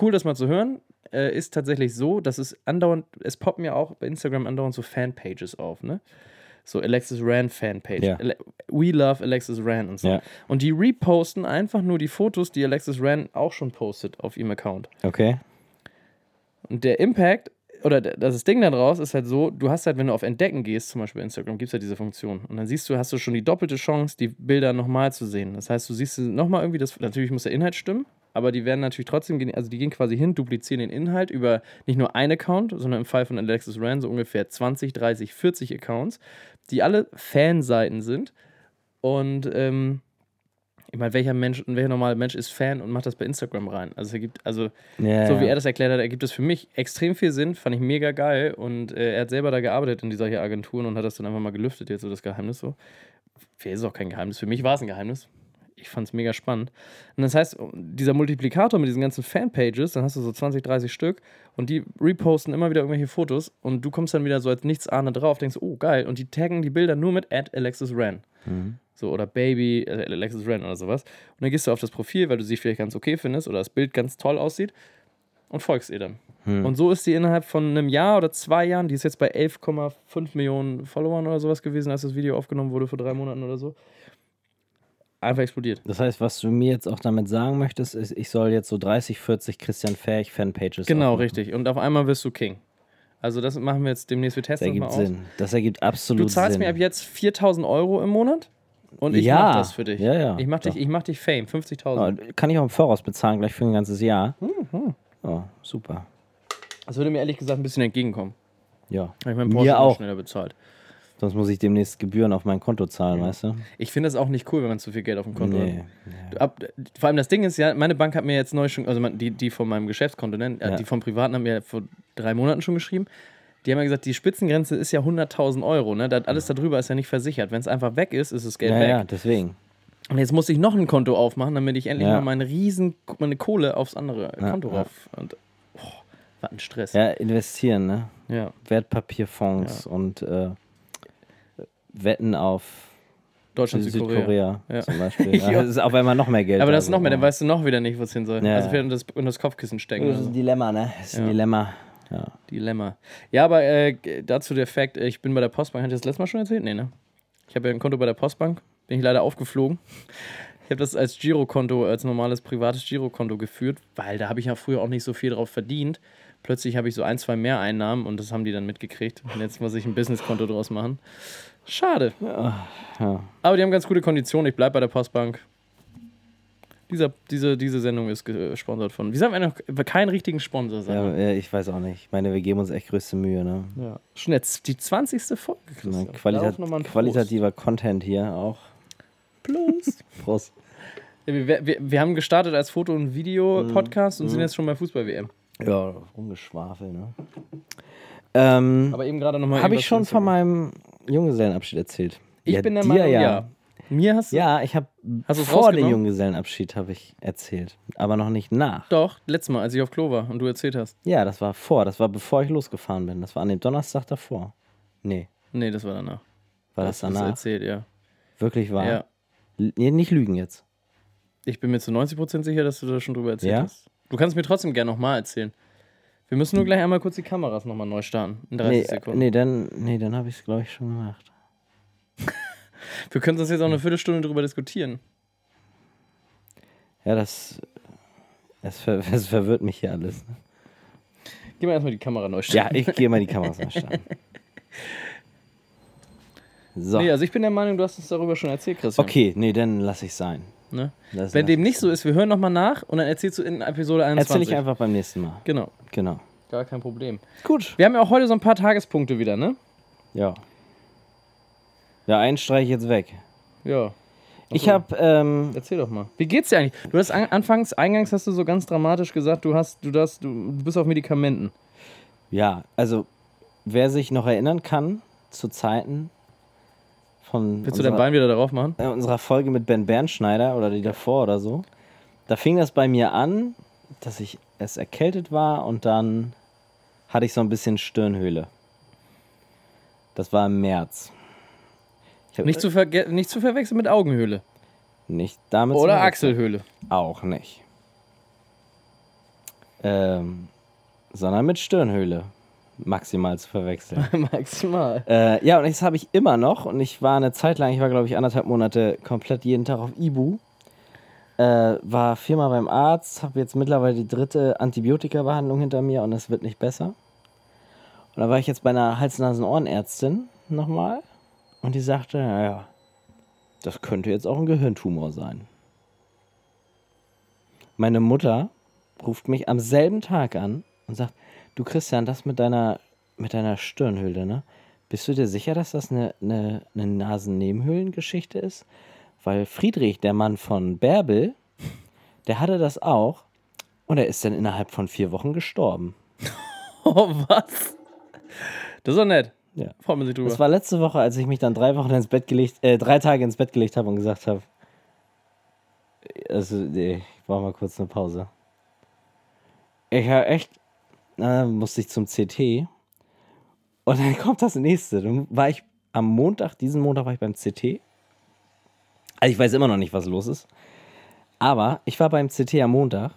cool, das mal zu hören, äh, ist tatsächlich so, dass es andauernd, es poppen ja auch bei Instagram andauernd so Fanpages auf, ne? So Alexis Rand Fanpage.
Ja.
We love Alexis Rand und so.
Ja.
Und die reposten einfach nur die Fotos, die Alexis Rand auch schon postet auf ihrem Account.
Okay.
Und der Impact oder das Ding da draus ist halt so, du hast halt, wenn du auf Entdecken gehst, zum Beispiel bei Instagram, gibt es ja diese Funktion. Und dann siehst du, hast du schon die doppelte Chance, die Bilder nochmal zu sehen. Das heißt, du siehst nochmal irgendwie, das, natürlich muss der Inhalt stimmen, aber die werden natürlich trotzdem, also die gehen quasi hin, duplizieren den Inhalt über nicht nur ein Account, sondern im Fall von Alexis Rand so ungefähr 20, 30, 40 Accounts, die alle Fanseiten sind. Und ähm, ich meine, welcher Mensch, welcher normale Mensch ist Fan und macht das bei Instagram rein? Also es gibt, also
Ja,
so wie er das erklärt hat, ergibt es für mich extrem viel Sinn, fand ich mega geil und äh, er hat selber da gearbeitet in dieser hier Agenturen und hat das dann einfach mal gelüftet, jetzt so das Geheimnis so. Für ist es auch kein Geheimnis, für mich war es ein Geheimnis. Ich fand es mega spannend. Und das heißt, dieser Multiplikator mit diesen ganzen Fanpages, dann hast du so 20, 30 Stück und die reposten immer wieder irgendwelche Fotos und du kommst dann wieder so als Nichtsahnender drauf, denkst, oh geil, und die taggen die Bilder nur mit at Alexis Ran. So, oder Baby, äh, Alexis Ran oder sowas. Und dann gehst du auf das Profil, weil du sie vielleicht ganz okay findest oder das Bild ganz toll aussieht und folgst ihr dann. Und so ist sie innerhalb von einem Jahr oder zwei Jahren, die ist jetzt bei 11,5 Millionen Followern oder sowas gewesen, als das Video aufgenommen wurde vor drei Monaten oder so. Einfach explodiert.
Das heißt, was du mir jetzt auch damit sagen möchtest, ist, ich soll jetzt so 30, 40 Christian Fähig Fanpages
Genau,
aufmachen.
richtig. Und auf einmal wirst du King. Also das machen wir jetzt demnächst, wir
Das
testen das mal
ergibt
aus.
Sinn. Das ergibt absolut
Du zahlst
Sinn.
mir ab jetzt 4000 Euro im Monat und ich
Ja.
mach das für dich.
Ja, ja.
Ich mach dich, ich mach dich Fame, 50.000.
Oh, kann ich auch im Voraus bezahlen, gleich für ein ganzes Jahr.
Mhm.
Oh, super.
Das würde mir ehrlich gesagt ein bisschen entgegenkommen.
Ja.
Ich mein
Mir auch.
schneller bezahlt.
Sonst muss ich demnächst Gebühren auf mein Konto zahlen, weißt du?
Ich finde das auch nicht cool, wenn man zu viel Geld auf dem Konto
Nee.
hat. Ab, vor allem das Ding ist ja, meine Bank hat mir jetzt neu schon, also die, die von meinem Geschäftskonto, ne, äh,
Ja.
die vom Privaten haben mir vor drei Monaten schon geschrieben. Die haben ja gesagt, die Spitzengrenze ist ja 100.000 Euro. Ne? Das, alles darüber ist ja nicht versichert. Wenn es einfach weg ist, ist das Geld
Ja,
weg.
ja, deswegen.
Und jetzt muss ich noch ein Konto aufmachen, damit ich endlich
Ja.
mal meine riesen meine Kohle aufs andere
Ja,
Konto
ja.
rauf. Und oh, was ein Stress.
Ja, investieren, ne?
Ja.
Wertpapierfonds und äh, Wetten auf
Deutschland, Südkorea.
Südkorea
Ja.
zum Beispiel.
Ja.
Das ist auf einmal noch mehr Geld.
Aber das ist noch mehr, dann weißt du noch wieder nicht, wo es hin soll.
Ja.
Also vielleicht unter das, unter das Kopfkissen stecken.
Das ist ein Dilemma, ne? Das ist ein
Ja.
Dilemma. Ja.
Dilemma. Ja, aber äh, dazu der Fakt, äh, ich bin bei der Postbank, hatte ich das letztes Mal schon erzählt? Nee, ne? Ich habe ja ein Konto bei der Postbank, bin ich leider aufgeflogen. Ich habe das als Girokonto, als normales privates Girokonto geführt, weil da habe ich ja früher auch nicht so viel drauf verdient. Plötzlich habe ich so ein, zwei mehr Einnahmen und das haben die dann mitgekriegt. Und jetzt muss ich ein Businesskonto draus machen. Schade.
ja.
Aber die haben ganz gute Konditionen. Ich bleibe bei der Postbank. Dieser, diese, diese Sendung ist gesponsert von. Wieso haben wir noch keinen richtigen Sponsor? Sag mal?
Ja, ja, ich weiß auch nicht. Ich meine, wir geben uns echt größte Mühe, ne?
Ja. Schon jetzt die 20. Folge,
Na,
Christian.
Qualita qualitativer Content hier auch.
Prost.
Prost.
Ja, wir, wir, wir haben gestartet als Foto- und Video-Podcast und sind jetzt schon bei Fußball-WM.
Ja, rumgeschwafel, ne? Ähm,
Aber eben gerade nochmal.
Habe ich schon von meinem Junggesellenabschied erzählt?
Ich
ja,
bin der Meinung, ja.
ja.
Mir hast du.
Ja, ich habe vor dem? Junggesellenabschied habe ich erzählt, aber noch nicht nach.
Doch, letztes Mal, als ich auf Klo war und du erzählt hast.
Ja, das war vor, das war bevor ich losgefahren bin. Das war an dem Donnerstag davor. Nee,
Nee, das war danach.
war das
du
danach?
erzählt, ja.
Wirklich wahr?
Ja.
L- nicht lügen jetzt.
Ich bin mir zu 90% sicher, dass du da schon drüber erzählt
Ja?
hast. Du kannst mir trotzdem gerne nochmal erzählen. Wir müssen nur gleich einmal kurz die Kameras nochmal neu starten. In 30
Nee, äh,
Sekunden.
nee, dann, nee, dann habe ich es, glaube ich, schon gemacht.
Wir können uns jetzt auch eine Viertelstunde drüber diskutieren.
Ja, das, das, ver, das verwirrt mich hier alles. Ne?
Geh mal erstmal die Kamera neu stellen.
Ja, ich gehe mal die Kameras anstarren. So.
Nee, also ich bin der Meinung, du hast uns darüber schon erzählt, Christian.
Okay, nee, dann lass ich sein.
Ne?
Das
Wenn
lass
dem
ich
nicht so ist, wir hören nochmal nach und dann erzählst du in Episode 21.
Erzähl ich einfach beim nächsten Mal.
Genau,
Genau.
gar kein Problem.
Gut.
Wir haben ja auch heute so ein paar Tagespunkte wieder, ne?
Ja. Ja, einen streich ich jetzt weg.
Ja.
Ich
so.
habe, ähm,
Erzähl doch mal. Wie geht's dir eigentlich? Du hast an, anfangs, eingangs hast du so ganz dramatisch gesagt, du hast, du das, du, du bist auf Medikamenten.
ja, also, wer sich noch erinnern kann, zu Zeiten von
Willst du dein
unserer,
Bein wieder darauf machen?
äh, unserer Folge mit Ben Bernschneider oder die davor oder so, da fing das bei mir an, dass ich erst erkältet war und dann hatte ich so ein bisschen Stirnhöhle. Das war im März. Hab-
Nicht zu, nicht zu verwechseln mit Augenhöhle.
nicht damit
Oder. Achselhöhle.
Auch nicht. Ähm, sondern mit Stirnhöhle. Maximal zu verwechseln.
Maximal.
äh, ja, und das habe ich immer noch. Und ich war eine Zeit lang, ich war glaube ich anderthalb Monate komplett jeden Tag auf Ibu. Äh, war viermal beim Arzt, habe jetzt mittlerweile die dritte Antibiotika-Behandlung hinter mir und es wird nicht besser. Und da war ich jetzt bei einer Hals-Nasen-Ohrenärztin nochmal. Und die sagte, naja, das könnte jetzt auch ein Gehirntumor sein. Meine Mutter ruft mich am selben Tag an und sagt, du Christian, das mit deiner, mit deiner Stirnhöhle, ne? Bist du dir sicher, dass das eine, eine, eine Nasennebenhöhlengeschichte ist? Weil Friedrich, der Mann von Bärbel, der hatte das auch und er ist dann innerhalb von vier Wochen gestorben.
Oh, was? Das ist doch nett.
Ja.
Freut man sich drüber.
Das war letzte Woche, als ich mich dann drei Wochen ins Bett gelegt, äh, drei Tage ins Bett gelegt habe und gesagt habe, also, nee, ich brauche mal kurz eine Pause. Ich habe echt, na, musste ich zum CT und dann kommt das nächste. Dann war ich am Montag, diesen Montag war ich beim CT. Also ich weiß immer noch nicht, was los ist. Aber ich war beim CT am Montag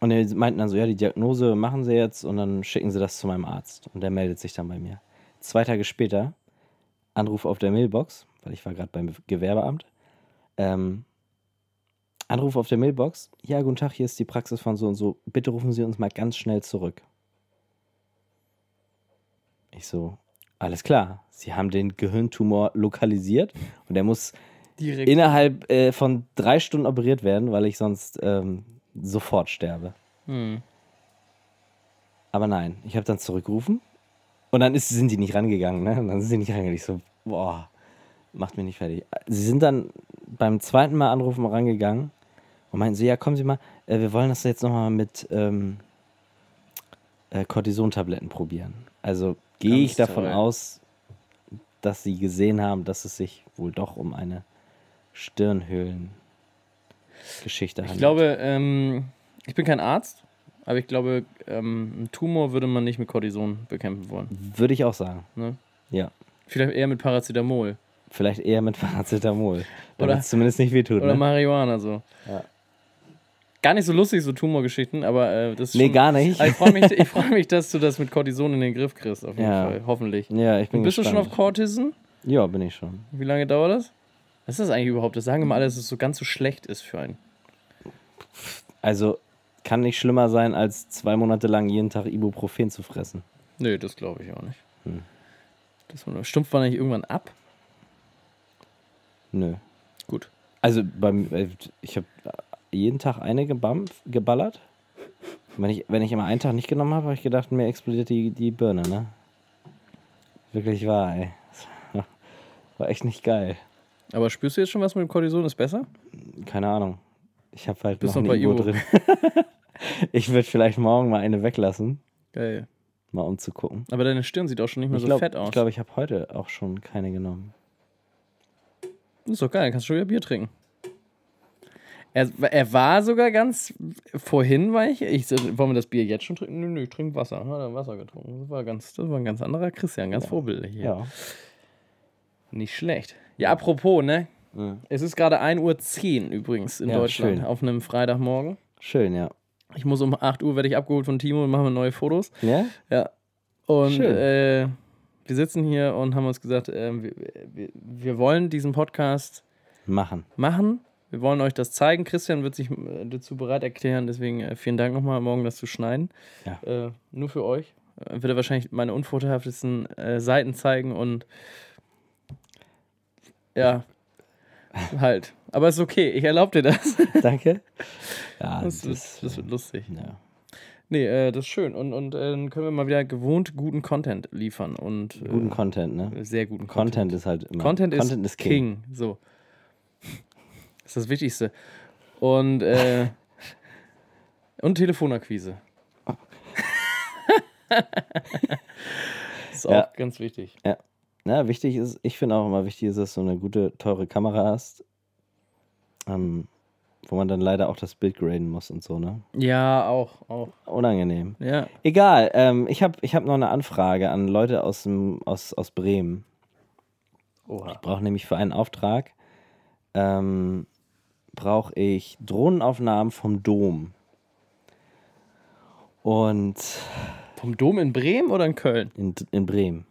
und die meinten dann so, ja, die Diagnose machen sie jetzt und dann schicken sie das zu meinem Arzt. Und der meldet sich dann bei mir. Zwei Tage später, Anruf auf der Mailbox, weil ich war gerade beim Gewerbeamt. Ähm, Anruf auf der Mailbox. Ja, guten Tag, hier ist die Praxis von so und so. Bitte rufen Sie uns mal ganz schnell zurück. Ich so, alles klar. Sie haben den Gehirntumor lokalisiert und der muss
Direkt.
innerhalb äh, von drei Stunden operiert werden, weil ich sonst ähm, sofort sterbe.
Hm.
Aber nein, ich habe dann zurückgerufen und dann ist, sind die nicht rangegangen. Ne? Und dann sind die nicht rangegangen. Ich so, boah, macht mich nicht fertig. Sie sind dann beim zweiten Mal anrufen rangegangen und meinten so, ja, kommen Sie mal, äh, wir wollen das jetzt nochmal mit ähm, äh, Cortisontabletten probieren. Also gehe ich davon
toll.
aus, dass Sie gesehen haben, dass es sich wohl doch um eine Stirnhöhlen-Geschichte handelt.
Ich glaube, ähm, ich bin kein Arzt, aber ich glaube, ähm, einen Tumor würde man nicht mit Cortison bekämpfen wollen.
Würde ich auch sagen.
Ne?
Ja.
Vielleicht eher mit Paracetamol.
Vielleicht eher mit Paracetamol.
Oder-
Damit es zumindest nicht wehtut.
Oder
Ne?
Marihuana so.
Ja.
Gar nicht so lustig, so Tumorgeschichten, aber äh, das ist
Nee,
schon,
gar nicht.
Aber ich freue mich, ich freu mich, dass du das mit Cortison in den Griff kriegst, auf jeden
Ja.
Fall. Hoffentlich.
Ja, ich bin
Und bist du schon
gespannt.
auf Cortison?
Ja, bin ich schon.
Wie lange dauert das? Was ist das eigentlich überhaupt? Das sagen immer alle, dass es so ganz so schlecht ist für einen.
Also kann nicht schlimmer sein, als zwei Monate lang jeden Tag Ibuprofen zu fressen.
Nö, das glaube ich auch nicht.
Hm.
Das stumpft man nicht irgendwann ab?
Nö.
Gut.
Also beim, äh, ich habe jeden Tag eine gebamf, geballert. Wenn ich, wenn ich immer einen Tag nicht genommen habe, habe ich gedacht, mir explodiert die, die Birne, ne? Wirklich wahr, ey. War echt nicht geil.
Aber spürst du jetzt schon was mit dem Cortison? Ist besser?
Keine Ahnung. Ich habe halt
Bist
noch
noch
ein
bei
Ibu
Ibu.
drin. ich würde vielleicht morgen mal eine weglassen,
Geil.
mal um zu gucken.
Aber deine Stirn sieht auch schon nicht mehr
Ich
so
glaube,
fett aus.
ich, glaub, ich habe heute auch schon keine genommen.
Ist doch geil, dann kannst du schon wieder Bier trinken. Er, er war sogar ganz. Vorhin war ich. ich wollen wir das Bier jetzt schon trinken? Nö, nö, ich trinke Wasser. Hat er Wasser getrunken. Das war, ganz, das war ein ganz anderer Christian, ganz vorbildlich hier.
Ja.
Nicht schlecht. Ja, apropos, ne?
Mhm.
Es ist gerade 1.10 Uhr übrigens in
Ja,
Deutschland
schön.
auf einem Freitagmorgen.
Schön, ja.
Ich muss um 8 Uhr werde ich abgeholt von Timo und machen wir neue Fotos.
Ja?
Ja. Und
Schön.
äh, wir sitzen hier und haben uns gesagt, ähm, wir, wir, wir wollen diesen Podcast
Machen.
machen. Wir wollen euch das zeigen. Christian wird sich äh, dazu bereit erklären. Deswegen äh, vielen Dank nochmal, morgen das zu schneiden.
Ja.
Äh, nur für euch. Äh, wird er wahrscheinlich meine unvorteilhaftesten äh, Seiten zeigen und ja, halt. Aber ist okay. Ich erlaube dir das.
Danke. Ja,
Das, das, das wird lustig.
ja.
Nee, äh, das ist schön. Und, und dann können wir mal wieder gewohnt guten Content liefern. Und
Guten Content, ne?
sehr guten
Content ist halt immer.
Content, ist, King. So. Das ist das Wichtigste. Und, äh, und Telefonakquise. ist auch
Ja.
ganz wichtig.
Ja, wichtig ist, ich finde auch immer wichtig ist, dass du eine gute, teure Kamera hast, ähm, wo man dann leider auch das Bild graden muss und so, ne?
Ja, auch. auch.
Unangenehm.
Ja.
Egal, ähm, ich habe ich hab noch eine Anfrage an Leute aus, dem, aus, aus Bremen.
Oha.
Ich brauche nämlich für einen Auftrag, ähm, brauche ich Drohnenaufnahmen vom Dom. Und
Vom Dom in Bremen oder in Köln?
in, in Bremen.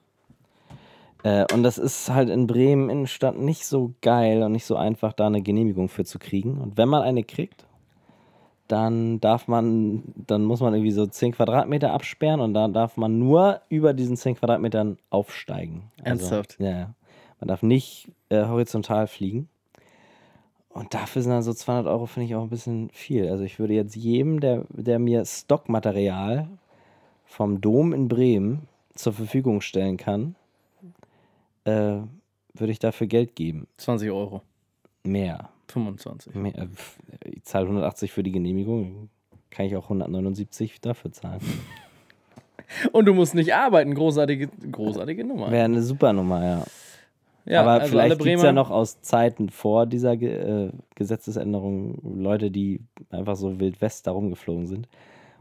Äh, und das ist halt in Bremen Innenstadt nicht so geil und nicht so einfach, da eine Genehmigung für zu kriegen. Und wenn man eine kriegt, dann darf man, dann muss man irgendwie so 10 Quadratmeter absperren und dann darf man nur über diesen 10 Quadratmetern aufsteigen.
Ernsthaft?
Ja, ja. Man darf nicht äh, horizontal fliegen. Und dafür sind dann so 200 Euro, finde ich auch ein bisschen viel. Also ich würde jetzt jedem, der, der mir Stockmaterial vom Dom in Bremen zur Verfügung stellen kann, äh, würde ich dafür Geld geben.
20 Euro.
Mehr.
25.
Mehr. Äh, Ich zahle 180 für die Genehmigung, kann ich auch 179 dafür zahlen.
Und du musst nicht arbeiten. Großartige, großartige Nummer.
Wäre eine super Nummer, ja.
Ja,
Aber
also
vielleicht gibt es ja noch aus Zeiten vor dieser äh, Gesetzesänderung Leute, die einfach so wild west da rumgeflogen sind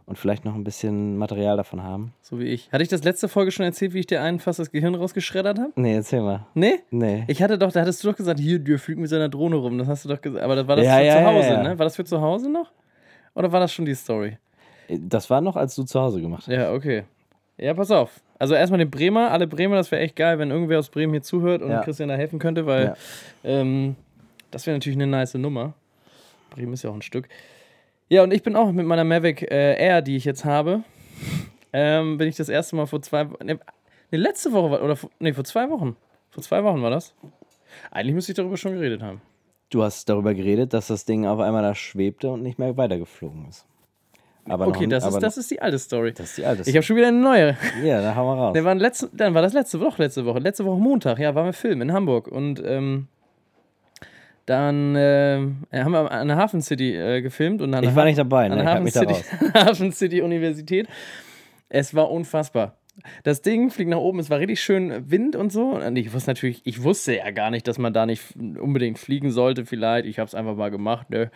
und vielleicht noch ein bisschen Material davon haben.
So wie ich. Hatte ich das letzte Folge schon erzählt, wie ich dir einen fast das Gehirn rausgeschreddert habe?
Nee, erzähl mal.
Nee?
Nee.
Ich hatte doch, da hattest du doch gesagt, hier, der fliegt mit seiner Drohne rum. Das hast du doch gesagt. Aber das war das
Ja,
für
ja,
zu Hause,
ja.
ne? War das für zu Hause noch? Oder war das schon die Story?
Das war noch, als du zu Hause gemacht hast.
Ja, okay. Ja, pass auf. Also erstmal den Bremer, alle Bremer, das wäre echt geil, wenn irgendwer aus Bremen hier zuhört und
Ja.
Christian da helfen könnte, weil ähm, das wäre natürlich eine nice Nummer. Bremen ist ja auch ein Stück. Ja, und ich bin auch mit meiner Mavic äh, Air, die ich jetzt habe, ähm, bin ich das erste Mal vor zwei Wochen, ne, ne, letzte Woche, war- oder nee, vor zwei Wochen. Vor zwei Wochen war das. Eigentlich müsste ich darüber schon geredet haben.
Du hast darüber geredet, dass das Ding auf einmal da schwebte und nicht mehr weitergeflogen ist. Aber
Okay,
noch,
das,
aber
ist, das ist die alte Story.
das ist die alte.
Ich habe schon wieder eine neue.
ja, dann hau mal raus.
Ne, waren letzte, dann war das letzte Woche, letzte Woche. Letzte Woche Montag, ja, waren wir Film in Hamburg. Und ähm, dann äh, haben wir an der Hafen City äh, gefilmt. Und an der
ich war
Ha-
nicht dabei,
an
ne?
der
ich
Hafen
da
City,
raus.
Hafen City Universität. Es war unfassbar. Das Ding fliegt nach oben, es war richtig schön Wind und so. Und ich wusste natürlich, ich wusste ja gar nicht, dass man da nicht unbedingt fliegen sollte, vielleicht. Ich habe es einfach mal gemacht, ne?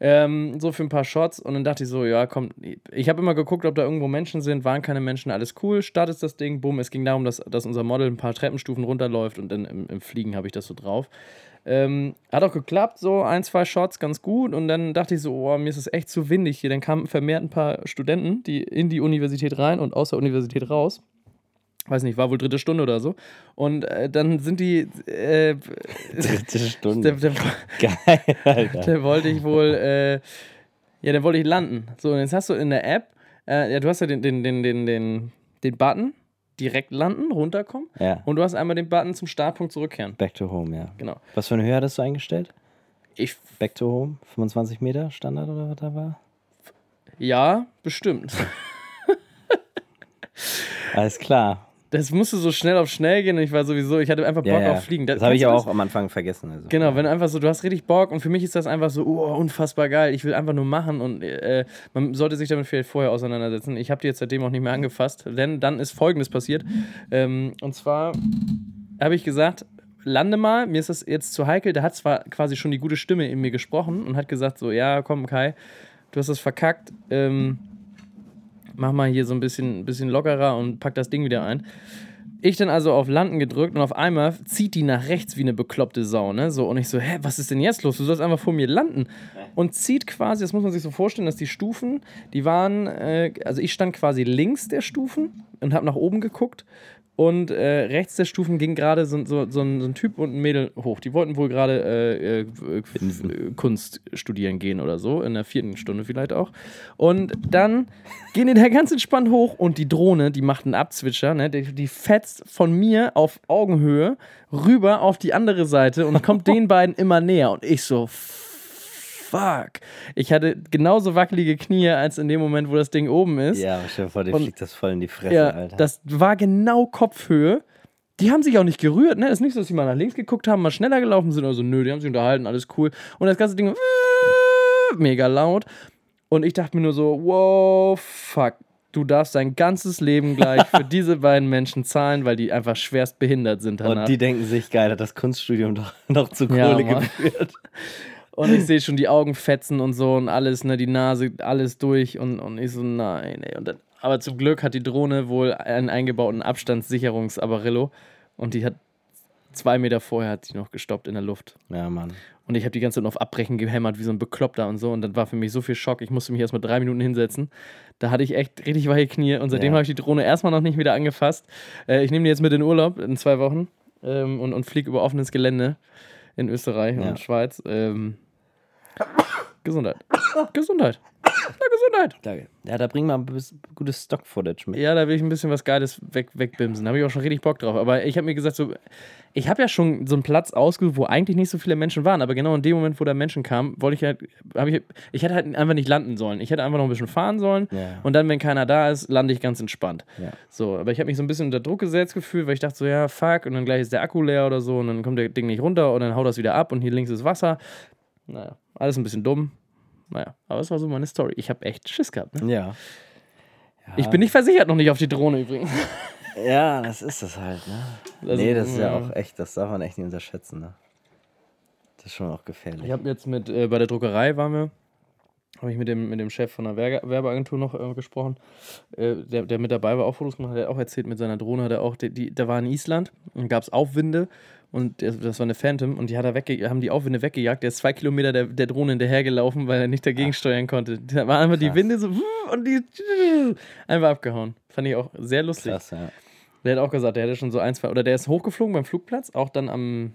Ähm, so für ein paar Shots. Und dann dachte ich so, ja, komm, ich habe immer geguckt, ob da irgendwo Menschen sind, waren keine Menschen, alles cool. Startet das Ding, bumm. Es ging darum, dass, dass unser Model ein paar Treppenstufen runterläuft und dann im, im Fliegen habe ich das so drauf. Ähm, hat auch geklappt, so ein, zwei Shots ganz gut. Und dann dachte ich so, oh, mir ist es echt zu windig hier. Dann kamen vermehrt ein paar Studenten, die in die Universität rein und aus der Universität raus. Weiß nicht, war wohl dritte Stunde oder so. Und äh, dann sind die. Äh,
Dritte
der,
Stunde.
der,
Geil, Alter.
der wollte ich wohl. Äh, ja, der wollte ich landen. So, und jetzt hast du in der App. Äh, ja, du hast ja den, den, den, den, den, den Button. Direkt landen, runterkommen.
Ja,
Und du hast einmal den Button zum Startpunkt zurückkehren.
back to home, ja.
Genau.
Was für eine Höhe hattest du eingestellt?
Ich.
Back to home? 25 Meter Standard oder was da war?
Ja, bestimmt.
Alles klar.
Das musste so schnell auf schnell gehen und ich war sowieso, ich hatte einfach Bock
Ja, ja.
auf Fliegen.
Das, habe ich
du
auch am Anfang vergessen. Also.
Genau, wenn du einfach so, du hast richtig Bock und für mich ist das einfach so, oh, unfassbar geil. Ich will einfach nur machen und äh, man sollte sich damit vielleicht vorher auseinandersetzen. Ich habe die jetzt seitdem auch nicht mehr angefasst, denn dann ist Folgendes passiert. Ähm, und zwar habe ich gesagt, lande mal, mir ist das jetzt zu heikel. Der hat zwar quasi schon die gute Stimme in mir gesprochen und hat gesagt so, ja, komm Kai, du hast das verkackt. Ähm, mach mal hier so ein bisschen, bisschen lockerer und pack das Ding wieder ein. Ich dann also auf Landen gedrückt und auf einmal zieht die nach rechts wie eine bekloppte Sau, ne? So, und ich so, hä, was ist denn jetzt los? Du sollst einfach vor mir landen. Und zieht quasi, das muss man sich so vorstellen, dass die Stufen, die waren, äh, also ich stand quasi links der Stufen und habe nach oben geguckt. Und äh, rechts der Stufen ging gerade so, so, so, ein, so ein Typ und ein Mädel hoch. Die wollten wohl gerade äh, äh, äh, Kunst studieren gehen oder so, in der vierten Stunde vielleicht auch. Und dann gehen die da ganz entspannt hoch und die Drohne, die macht einen Abzwitscher, ne? die, die fetzt von mir auf Augenhöhe rüber auf die andere Seite und kommt den beiden immer näher. Und ich so, fuck. Ich hatte genauso wackelige Knie als in dem Moment, wo das Ding oben ist.
Ja, stell dir vor, dir fliegt das voll in die Fresse,
Ja,
Alter.
das war genau Kopfhöhe. Die haben sich auch nicht gerührt, ne? Es ist nicht so, dass sie mal nach links geguckt haben, mal schneller gelaufen sind oder so. Nö, die haben sich unterhalten, alles cool. Und das ganze Ding mega laut. Und ich dachte mir nur so, wow, fuck. Du darfst dein ganzes Leben gleich für diese beiden Menschen zahlen, weil die einfach schwerst behindert sind danach.
und die denken sich, geil, hat das Kunststudium doch noch zu
Ja,
Kohle
Mann.
geführt.
Und ich sehe schon die Augen fetzen und so und alles, ne, die Nase, alles durch und, und ich so, nein, ey. Und dann, aber zum Glück hat die Drohne wohl einen eingebauten Abstandssicherungs-Abarillo und die hat zwei Meter vorher hat sie noch gestoppt in der Luft.
Ja, Mann.
Und ich habe die ganze Zeit auf Abbrechen gehämmert, wie so ein Bekloppter und so. Und dann war für mich so viel Schock. Ich musste mich erst mal drei Minuten hinsetzen. Da hatte ich echt richtig weiche Knie. Und seitdem
Ja.
habe ich die Drohne erstmal noch nicht wieder angefasst. Äh, ich nehme die jetzt mit in Urlaub in zwei Wochen ähm, und, und fliege über offenes Gelände in Österreich
Ja.
und Schweiz. Ähm, Gesundheit. Gesundheit. Na, Gesundheit.
Danke. Ja, da bringen wir ein bis- gutes Stock-Footage mit.
Ja, da will ich ein bisschen was Geiles weg, wegbimsen. Da habe ich auch schon richtig Bock drauf. Aber ich habe mir gesagt, so, ich habe ja schon so einen Platz ausgesucht, wo eigentlich nicht so viele Menschen waren. Aber genau in dem Moment, wo da Menschen kamen, wollte ich halt, habe ich, ich hätte halt einfach nicht landen sollen. Ich hätte einfach noch ein bisschen fahren sollen.
Ja.
Und dann, wenn keiner da ist, lande ich ganz entspannt.
Ja.
So, aber ich habe mich so ein bisschen unter Druck gesetzt gefühlt, weil ich dachte so, ja, fuck, und dann gleich ist der Akku leer oder so und dann kommt der Ding nicht runter und dann haut das wieder ab und hier links ist Wasser. Naja, alles ein bisschen dumm. Naja, aber es war so meine Story. Ich habe echt Schiss gehabt. Ne?
Ja.
Ich bin nicht versichert, noch nicht auf die Drohne übrigens.
Ja, das ist es halt, ne?
Also,
nee, das ist ja
ja.
auch echt, das darf man echt nicht unterschätzen, ne? Das ist schon auch gefährlich.
Ich habe jetzt mit, äh, bei der Druckerei waren wir, habe ich mit dem, mit dem Chef von der Werbe Werbeagentur noch äh, gesprochen, äh, der, der mit dabei war, auch Fotos gemacht hat, der hat auch erzählt, mit seiner Drohne hat er auch, die, die, der war in Island und gab es Aufwinde und das war eine Phantom und die hat er wegge haben die Aufwinde weggejagt, der ist zwei Kilometer der, der Drohne hinterhergelaufen, weil er nicht dagegen steuern konnte. Da war einfach die
Krass.
Winde so und die einfach abgehauen. Fand ich auch sehr lustig.
Krass, ja.
Der hat auch gesagt, der hätte schon so ein, zwei, oder der ist hochgeflogen beim Flugplatz, auch dann am,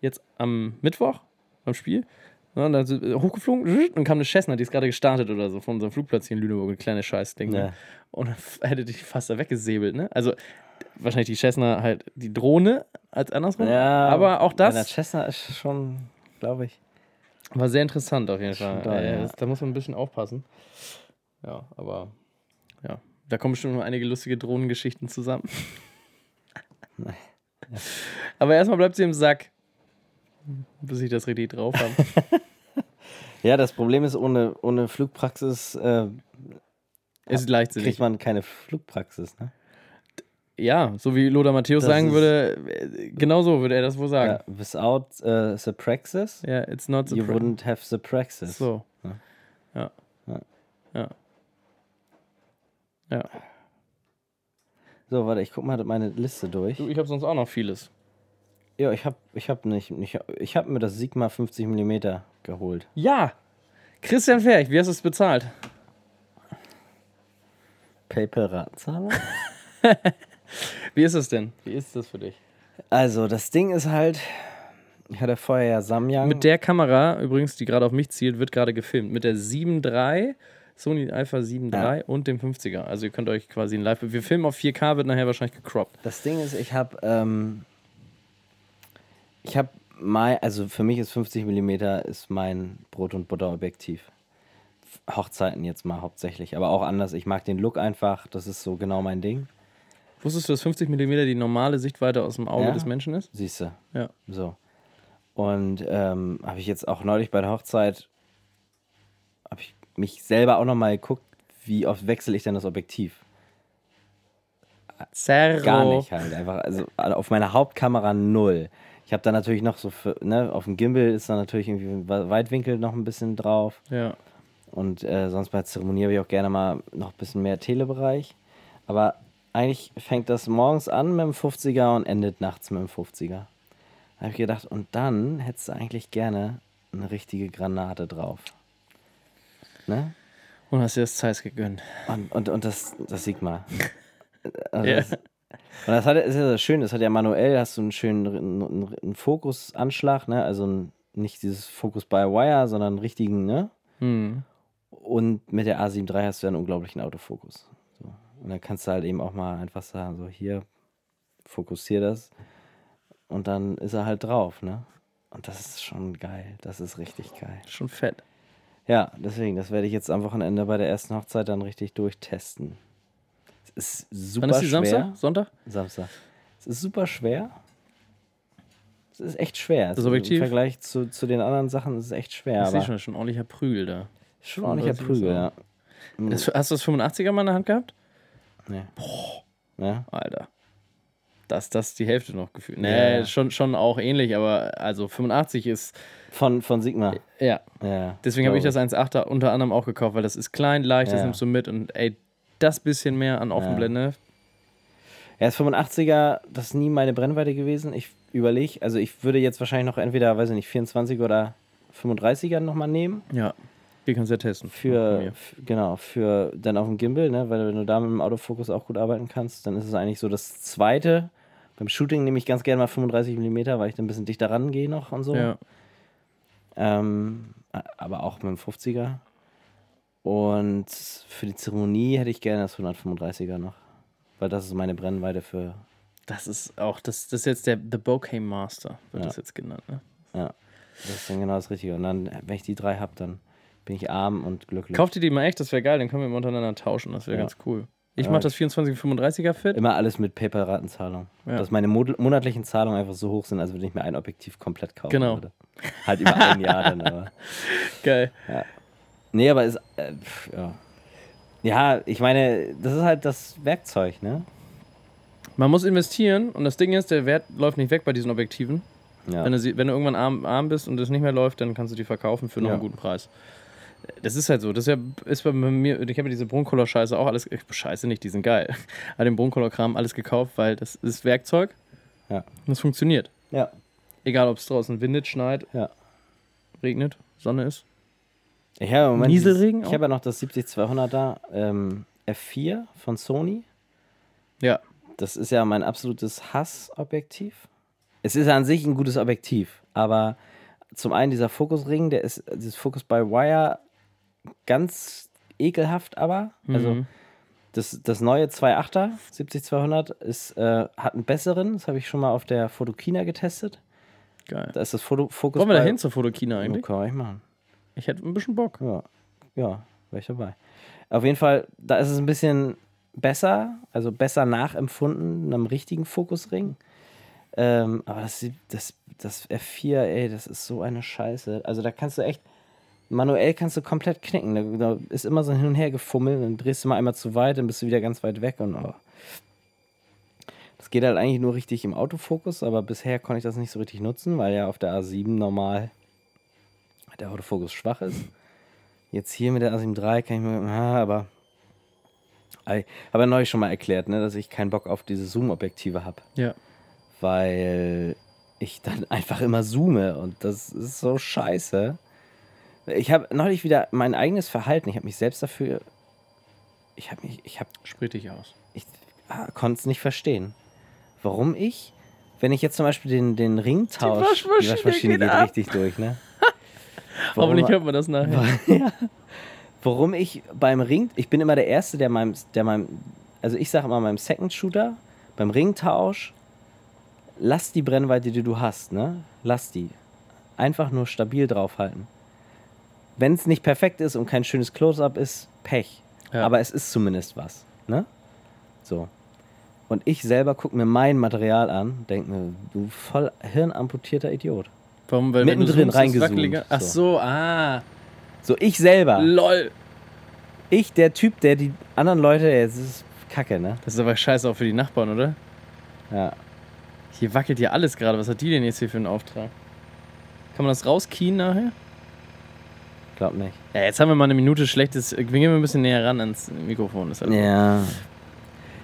jetzt am Mittwoch, beim Spiel. Ja, und dann äh, hochgeflogen und kam eine Cessna, die ist gerade gestartet oder so von unserem Flugplatz hier in Lüneburg, ein kleines Scheißding.
Ja.
Ne? Und dann hätte die fast da weggesäbelt, ne? Also wahrscheinlich die Cessna halt die Drohne als andersrum.
ja
aber auch
Der
das
Cessna ist schon, glaube ich.
war sehr interessant auf jeden Fall. Äh,
ja.
da muss man ein bisschen aufpassen. Ja, aber ja, da kommen bestimmt noch einige lustige Drohnengeschichten zusammen. aber erstmal bleibt sie im Sack, bis ich das richtig drauf habe.
Ja, das Problem ist, ohne, ohne Flugpraxis äh,
ist leichtsinnig.
kriegt man keine Flugpraxis, ne?
Ja, so wie Lothar Matthäus
Das
sagen würde, äh, genau so würde er das wohl sagen.
without uh, the praxis,
Ja, it's not the
you wouldn't have the praxis.
So. Ja.
Ja.
Ja. Ja.
So, warte, ich guck mal meine Liste durch.
Du, ich habe sonst auch noch vieles.
Ja, ich hab, ich hab nicht, nicht ich hab mir das Sigma 50 mm geholt.
Ja! Christian Ferch, wie hast du es bezahlt?
PayPal-Ratenzahler?
Wie ist es denn? Wie ist das für dich?
Also, das Ding ist halt, ich hatte vorher ja Samyang.
Mit der Kamera, übrigens, die gerade auf mich zielt, wird gerade gefilmt. Mit der 7.3, Sony Alpha 7.3 und dem 50er. Also ihr könnt euch quasi ein Live... Wir filmen auf 4K, wird nachher wahrscheinlich gecroppt.
Das Ding ist, ich habe, ähm, ich habe mein, also für mich ist 50 mm ist mein Brot- und Butterobjektiv. Hochzeiten jetzt mal hauptsächlich, aber auch anders. Ich mag den Look einfach, das ist so genau mein Ding.
Wusstest du, dass 50 mm die normale Sichtweite aus dem Auge
Ja.
des Menschen ist?
Siehst du.
Ja.
So. Und ähm, habe ich jetzt auch neulich bei der Hochzeit, habe ich mich selber auch nochmal geguckt, wie oft wechsle ich denn das Objektiv?
Zerro.
Gar nicht halt. Einfach, also auf meiner Hauptkamera null. Ich habe da natürlich noch so, für, ne, auf dem Gimbal ist da natürlich irgendwie Weitwinkel noch ein bisschen drauf.
Ja.
Und äh, sonst bei Zeremonie habe ich auch gerne mal noch ein bisschen mehr Telebereich. Aber eigentlich fängt das morgens an mit dem 50er und endet nachts mit dem 50er. Da habe ich gedacht, und dann hättest du eigentlich gerne eine richtige Granate drauf. Ne?
Und hast dir das Zeiss gegönnt.
Und, und, und das, das Sigma. Also das, Und das hat, ist ja das Schöne, das hat ja manuell, hast du einen schönen einen, einen Fokusanschlag, ne? Also ein, nicht dieses Focus by Wire, sondern einen richtigen, ne?
Hm.
Und mit der A7 III hast du ja einen unglaublichen Autofokus. Und dann kannst du halt eben auch mal einfach sagen, so hier, fokussier das. Und dann ist er halt drauf, ne? Und das ist schon geil. Das ist richtig geil.
Schon fett.
Ja, deswegen, das werde ich jetzt am Wochenende bei der ersten Hochzeit dann richtig durchtesten. Es ist super
Wann ist die
schwer.
Samstag? Sonntag?
Samstag. Es ist super schwer. Es ist echt schwer.
Das Objektiv?
Im Vergleich zu, zu den anderen Sachen ist es echt schwer.
Ich sehe schon, schon ordentlicher Prügel da.
schon ordentlicher
35
Prügel,
ist
ja.
Das, hast du das 85er mal in der Hand gehabt?
Nee. Ja.
Alter. Das, das ist die Hälfte noch gefühlt. Nee,
Ja.
schon, schon auch ähnlich, aber also 85 ist,
Von, von Sigma.
ja.
Ja.
Deswegen habe ich das 1.8er unter anderem auch gekauft, weil das ist klein, leicht, das
Ja.
nimmst du mit und ey, das bisschen mehr an Offenblende.
Ja, das 85er, das ist nie meine Brennweite gewesen. Ich überlege, also ich würde jetzt wahrscheinlich noch entweder, weiß ich nicht, 24 oder 35er nochmal nehmen.
Ja. Die kannst du ja testen.
Für, genau, für dann auf dem Gimbal, ne? weil wenn du da mit dem Autofokus auch gut arbeiten kannst, dann ist es eigentlich so das zweite. Beim Shooting nehme ich ganz gerne mal 35 mm, weil ich dann ein bisschen dichter rangehe noch und so.
Ja.
Ähm, aber auch mit dem 50er. Und für die Zeremonie hätte ich gerne das 135er noch. Weil das ist meine Brennweite für.
Das ist auch, das, das ist jetzt der The Bokeh Master, wird
Ja.
das jetzt genannt. Ne?
Ja, das ist dann genau das Richtige. Und dann, wenn ich die drei habe, dann bin ich arm und glücklich.
Kauft ihr die mal echt, das wäre geil, dann können wir immer untereinander tauschen, das wäre
Ja.
ganz cool. Ich
Ja.
mache das 24 35er fit.
Immer alles mit PayPal-Ratenzahlung.
Ja.
Dass meine monatlichen Zahlungen einfach so hoch sind, als würde ich mir ein Objektiv komplett kaufen
Genau.
würde. Halt über ein Jahr dann, aber.
Geil.
Nee, aber ist. Äh, pf, ja. Ja, ich meine, das ist halt das Werkzeug, ne?
Man muss investieren und das Ding ist, der Wert läuft nicht weg bei diesen Objektiven.
Ja.
Wenn, du sie, wenn du irgendwann arm, arm bist und es nicht mehr läuft, dann kannst du die verkaufen für noch
Ja.
einen guten Preis. Das ist halt so. Das ist, ja, ist bei mir, ich habe ja diese Broncolor-Scheiße auch alles, ich- Scheiße nicht, die sind geil. Aber den Broncolor-Kram alles gekauft, weil das ist Werkzeug
Ja.
und es funktioniert.
ja.
Egal, ob es draußen windet, schneit,
Ja.
regnet, Sonne ist.
Ich habe im Moment
Nieselregen
dieses-? Ich habe ja noch das 70-200er ähm, F4 von Sony.
Ja.
Das ist ja mein absolutes Hassobjektiv. Es ist an sich ein gutes Objektiv, aber zum einen dieser Fokusring, der ist, dieses Focus by Wire, ganz ekelhaft aber. Also
Mhm.
das, das neue 2.8er 70-200 ist, äh, hat einen besseren, das habe ich schon mal auf der Fotokina getestet.
Geil.
Da ist das Foto, Focus
Wollen wir da hin zur Fotokina eigentlich?
kann ich machen.
Ich hätte ein bisschen Bock.
Ja, ja, wäre ich dabei. Auf jeden Fall, da ist es ein bisschen besser, also besser nachempfunden, einem richtigen Fokusring. Ähm, aber das, das, das F4, ey, das ist so eine Scheiße. Also da kannst du echt, manuell kannst du komplett knicken. Da, da ist immer so ein Hin und Her gefummelt, dann drehst du mal einmal zu weit, dann bist du wieder ganz weit weg und oh. Das geht halt eigentlich nur richtig im Autofokus, aber bisher konnte ich das nicht so richtig nutzen, weil ja auf der A7 normal der Autofokus schwach ist. Jetzt hier mit der A7 III kann ich mir, ah, aber ich habe ja neulich schon mal erklärt, ne, dass ich keinen Bock auf diese Zoom-Objektive habe,
Ja.
weil ich dann einfach immer zoome und das ist so scheiße. Ich habe neulich wieder mein eigenes Verhalten, ich habe mich selbst dafür, ich habe mich, ich habe,
Sprich dich aus.
ich ah, konnte es nicht verstehen, warum ich, wenn ich jetzt zum Beispiel den, den Ring tausche,
Waschmaschine geht ab.
richtig durch, ne?
Hoffentlich
Warum-
hört man das nachher.
ja. Warum ich beim Ring, ich bin immer der Erste, der meinem, der meinem, also ich sage immer meinem Second Shooter, beim Ringtausch, lass die Brennweite, die du hast, ne? Lass die. Einfach nur stabil draufhalten. Wenn es nicht perfekt ist und kein schönes Close-Up ist, Pech.
Ja.
Aber es ist zumindest was, ne? So. Und ich selber gucke mir mein Material an, denke mir, du voll hirnamputierter Idiot.
Warum? Weil
Mittendrin reingezoomt,
Ach
so.
so, ah.
So, ich selber.
Lol.
Ich, der Typ, der die anderen Leute, jetzt ist Kacke, ne?
Das ist aber scheiße auch für die Nachbarn, oder?
Ja.
Hier wackelt hier alles gerade. Was hat die denn jetzt hier für einen Auftrag? Kann man das rauskien nachher?
Glaub nicht.
Ja, jetzt haben wir mal eine Minute schlechtes. Wir gehen ein bisschen näher ran ans Mikrofon. Ist halt
Ja.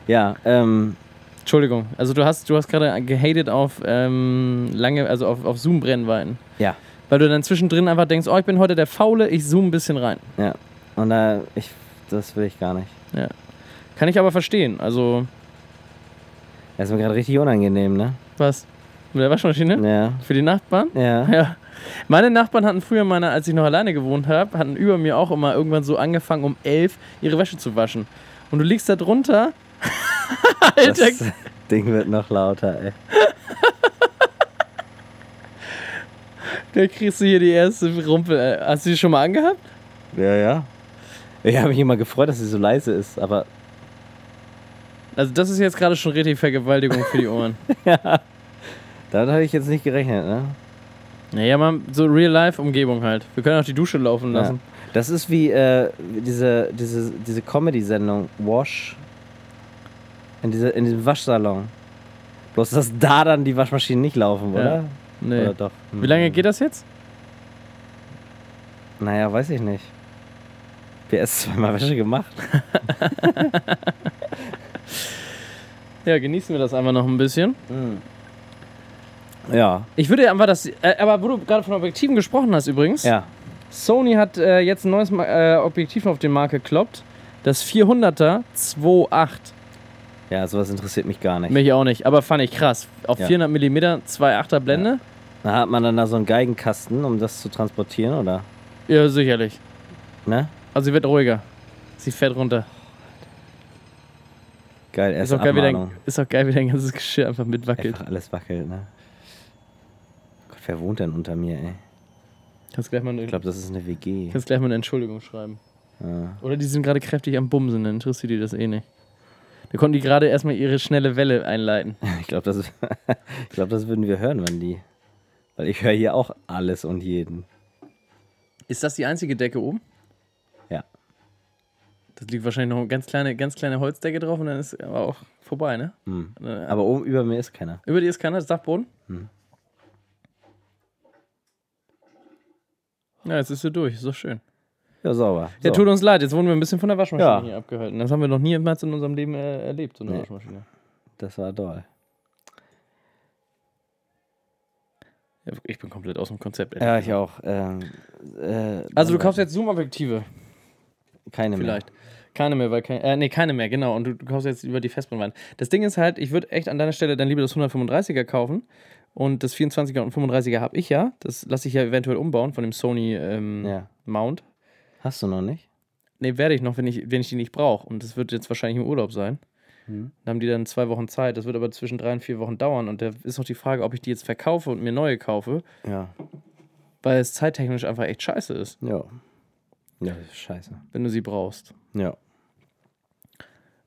Ja, ähm,
Entschuldigung. Also du hast, du hast gerade gehatet auf ähm, lange, also auf, auf Zoom-Brennweiten.
ja,
Weil du dann zwischendrin einfach denkst, oh, ich bin heute der Faule, ich zoome ein bisschen rein.
ja. Und da, ich, das will ich gar nicht.
Kann ich aber verstehen. Also,
Das ist mir gerade richtig unangenehm, ne?
Was? Mit der Waschmaschine?
Ja.
Für die Nachbarn?
Ja.
Ja. Meine Nachbarn hatten früher, meine, als ich noch alleine gewohnt habe, hatten über mir auch immer irgendwann so angefangen, um elf ihre Wäsche zu waschen. Und du liegst da drunter. Alter,
Das Ding wird noch lauter, ey.
da kriegst du hier die erste Rumpel. ey. Hast du die schon mal angehabt?
Ja, ja. Ich habe mich immer gefreut, dass sie so leise ist, aber
Also, das ist jetzt gerade schon richtig Vergewaltigung für die Ohren.
damit habe ich jetzt nicht gerechnet, ne?
Naja, mal so Real-Life-Umgebung halt. Wir können auch die Dusche laufen
Ja.
lassen.
Das ist wie äh, diese, diese, diese Comedy-Sendung Wash in, diese, in diesem Waschsalon. Bloß, dass da dann die Waschmaschinen nicht laufen,
Ja.
oder?
Nee.
Oder doch?
Wie lange geht das jetzt?
Naja, weiß ich nicht. Wir erst zweimal Wäsche gemacht.
Ja, genießen wir das einfach noch ein bisschen.
Ja.
Ich würde einfach das. Äh, aber wo du gerade von Objektiven gesprochen hast, übrigens.
Ja.
Sony hat äh, jetzt ein neues äh, Objektiv auf den Markt gekloppt. Das 400er 2.8.
Ja, sowas interessiert mich gar nicht.
Mich auch nicht, aber fand ich krass. Auf
Ja.
400 mm 2.8er Blende?
Da hat man dann da so einen Geigenkasten, um das zu transportieren, oder?
Ja. sicherlich.
Ne?
Also sie wird ruhiger. Sie fährt runter.
Geil,
Ist
erste
auch, geil, wie dein, ist auch geil, wie dein ganzes Geschirr einfach mitwackelt.
Einfach alles wackelt, ne? Wer wohnt denn unter mir, ey?
Kannst gleich, mal eine,
Ich glaube, das ist eine WG.
kannst gleich mal eine Entschuldigung schreiben.
Ja.
Oder die sind gerade kräftig am Bumsen, dann interessiert die das eh nicht. Da konnten die gerade erstmal ihre schnelle Welle einleiten.
Ich glaube, das, ich glaub, das würden wir hören, wenn die. Weil ich höre hier auch alles und jeden.
Ist das die einzige Decke oben?
Ja.
Das liegt wahrscheinlich noch eine ganz kleine, ganz kleine Holzdecke drauf und dann ist aber auch vorbei, ne?
Hm.
Äh,
Aber oben über mir ist keiner.
Über die ist keiner, das Dachboden?
Hm.
Ja, jetzt ist sie durch, ist doch schön.
Ja, sauber.
Ja,
So.
tut uns leid, jetzt wurden wir ein bisschen von der Waschmaschine
Ja.
hier abgehalten. Das haben wir noch niemals in unserem Leben äh, erlebt, so eine
Nee.
Waschmaschine.
Das war toll.
Ja, ich bin komplett aus dem Konzept. ehrlich
Ja, ich auch. Ähm, äh,
Also du
dann-
kaufst jetzt Zoom-Objektive,
keine
vielleicht. Keine mehr, weil kein, äh, nee, keine mehr, genau. Und du, du kaufst jetzt über die Festbrennweite. Das Ding ist halt, ich würde echt an deiner Stelle dann lieber das 135er kaufen. Und das 24er und 35er habe ich ja. Das lasse ich ja eventuell umbauen von dem Sony ähm.
Ja.
Mount.
Hast du noch nicht?
Nee, werde ich noch, wenn ich, wenn ich die nicht brauche. Und das wird jetzt wahrscheinlich im Urlaub sein.
Hm.
Dann haben die dann zwei Wochen Zeit. Das wird aber zwischen drei und vier Wochen dauern. Und da ist noch die Frage, ob ich die jetzt verkaufe und mir neue kaufe,
Ja.
weil es zeittechnisch einfach echt scheiße ist,
Ja. Ja, das ist scheiße.
wenn du sie brauchst.
Ja.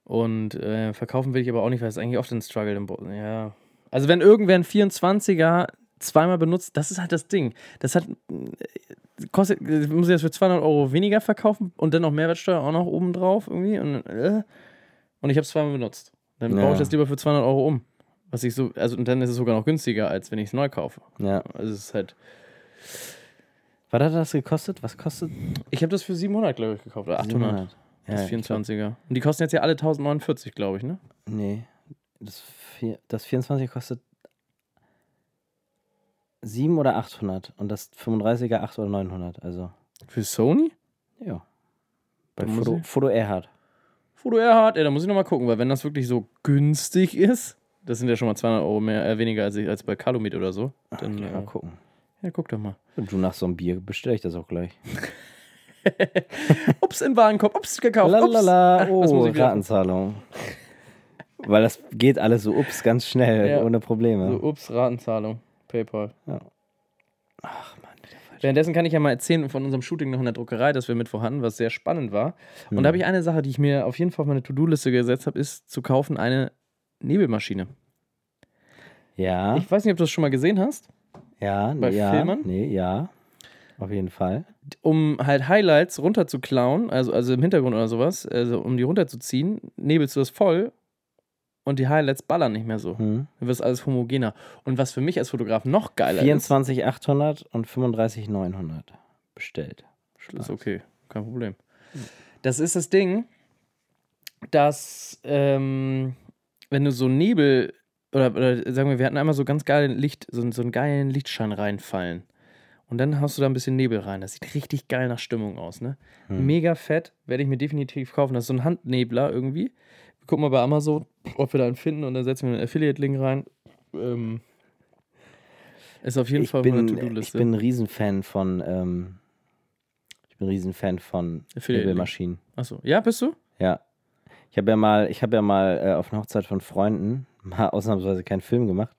Und äh, verkaufen will ich aber auch nicht, weil es eigentlich oft ein Struggle im Bo Ja. Also wenn irgendwer einen 24er zweimal benutzt, das ist halt das Ding. Das hat kostet, muss ich das für 200 Euro weniger verkaufen und dann noch Mehrwertsteuer auch noch oben drauf irgendwie. Und, äh, und ich habe es zweimal benutzt. Dann baue
Ja.
ich das lieber für 200 Euro um. Was ich so, also und dann ist es sogar noch günstiger, als wenn ich es neu kaufe.
Ja.
Also es ist halt.
Was hat das gekostet? Was kostet?
Ich habe das für 700, glaube ich, gekauft. Oder 800.
700.
Das
Ja, glaub-
24er. Und die kosten jetzt ja alle 1049, glaube ich, ne?
Nee. Das, das 24 kostet 7 oder 800 und das 35er 8 oder 900. Also,
Für Sony?
ja. Bei Foto, Foto Erhard.
Foto Erhard, ja, da muss ich nochmal gucken, weil wenn das wirklich so günstig ist, das sind ja schon mal 200 Euro mehr, äh, weniger als, ich, als bei Calumet oder so. Dann,
Okay,
äh,
mal gucken.
ja, guck doch mal.
Und du nach so einem Bier bestelle ich das auch gleich.
Ups, in Warenkorb, ups, gekauft, ups.
Lalala,
Ach, was
oh, Ratenzahlung. Weil das geht alles so ups ganz schnell,
Ja.
ohne Probleme.
So, ups, Ratenzahlung, Paypal.
Ach man, wieder falsch.
Währenddessen kann ich ja mal erzählen von unserem Shooting noch in der Druckerei, das wir mit vorhanden, was sehr spannend war. Und
Hm.
da habe ich eine Sache, die ich mir auf jeden Fall auf meine To-Do-Liste gesetzt habe, ist zu kaufen eine Nebelmaschine.
Ja,
Ich weiß nicht, ob du das schon mal gesehen hast.
ja,
bei
ja.
Filmern?
Nee, ja. Auf jeden Fall.
um halt Highlights runterzuklauen, also, also im Hintergrund oder sowas, also um die runterzuziehen, nebelst du das voll und die Highlights ballern nicht mehr so.
Hm.
Dann wird es alles homogener. Und was für mich als Fotograf noch geiler
24 800 und 35 900 bestellt.
ist, ist okay, kein Problem. Das ist das Ding, dass ähm, wenn du so Nebel oder, oder sagen wir, wir hatten einmal so ganz geilen Licht, so, so einen geilen Lichtschein reinfallen. Und dann hast du da ein bisschen Nebel rein. Das sieht richtig geil nach Stimmung aus, ne?
Hm.
Mega fett, werde ich mir definitiv kaufen. Das ist so ein Handnebler irgendwie. Gucken mal bei Amazon, ob wir da einen finden und dann setzen wir einen Affiliate-Link rein. Ähm, ist auf jeden
Ich
Fall auf meiner
bin, ich
To-Do-Liste.
bin ein Riesenfan von, ähm, ich bin ein Riesenfan von. Nebelmaschinen.
Achso, ja, bist du?
Ja. Ich habe ja mal, ich habe ja mal äh, auf einer Hochzeit von Freunden mal ausnahmsweise keinen Film gemacht,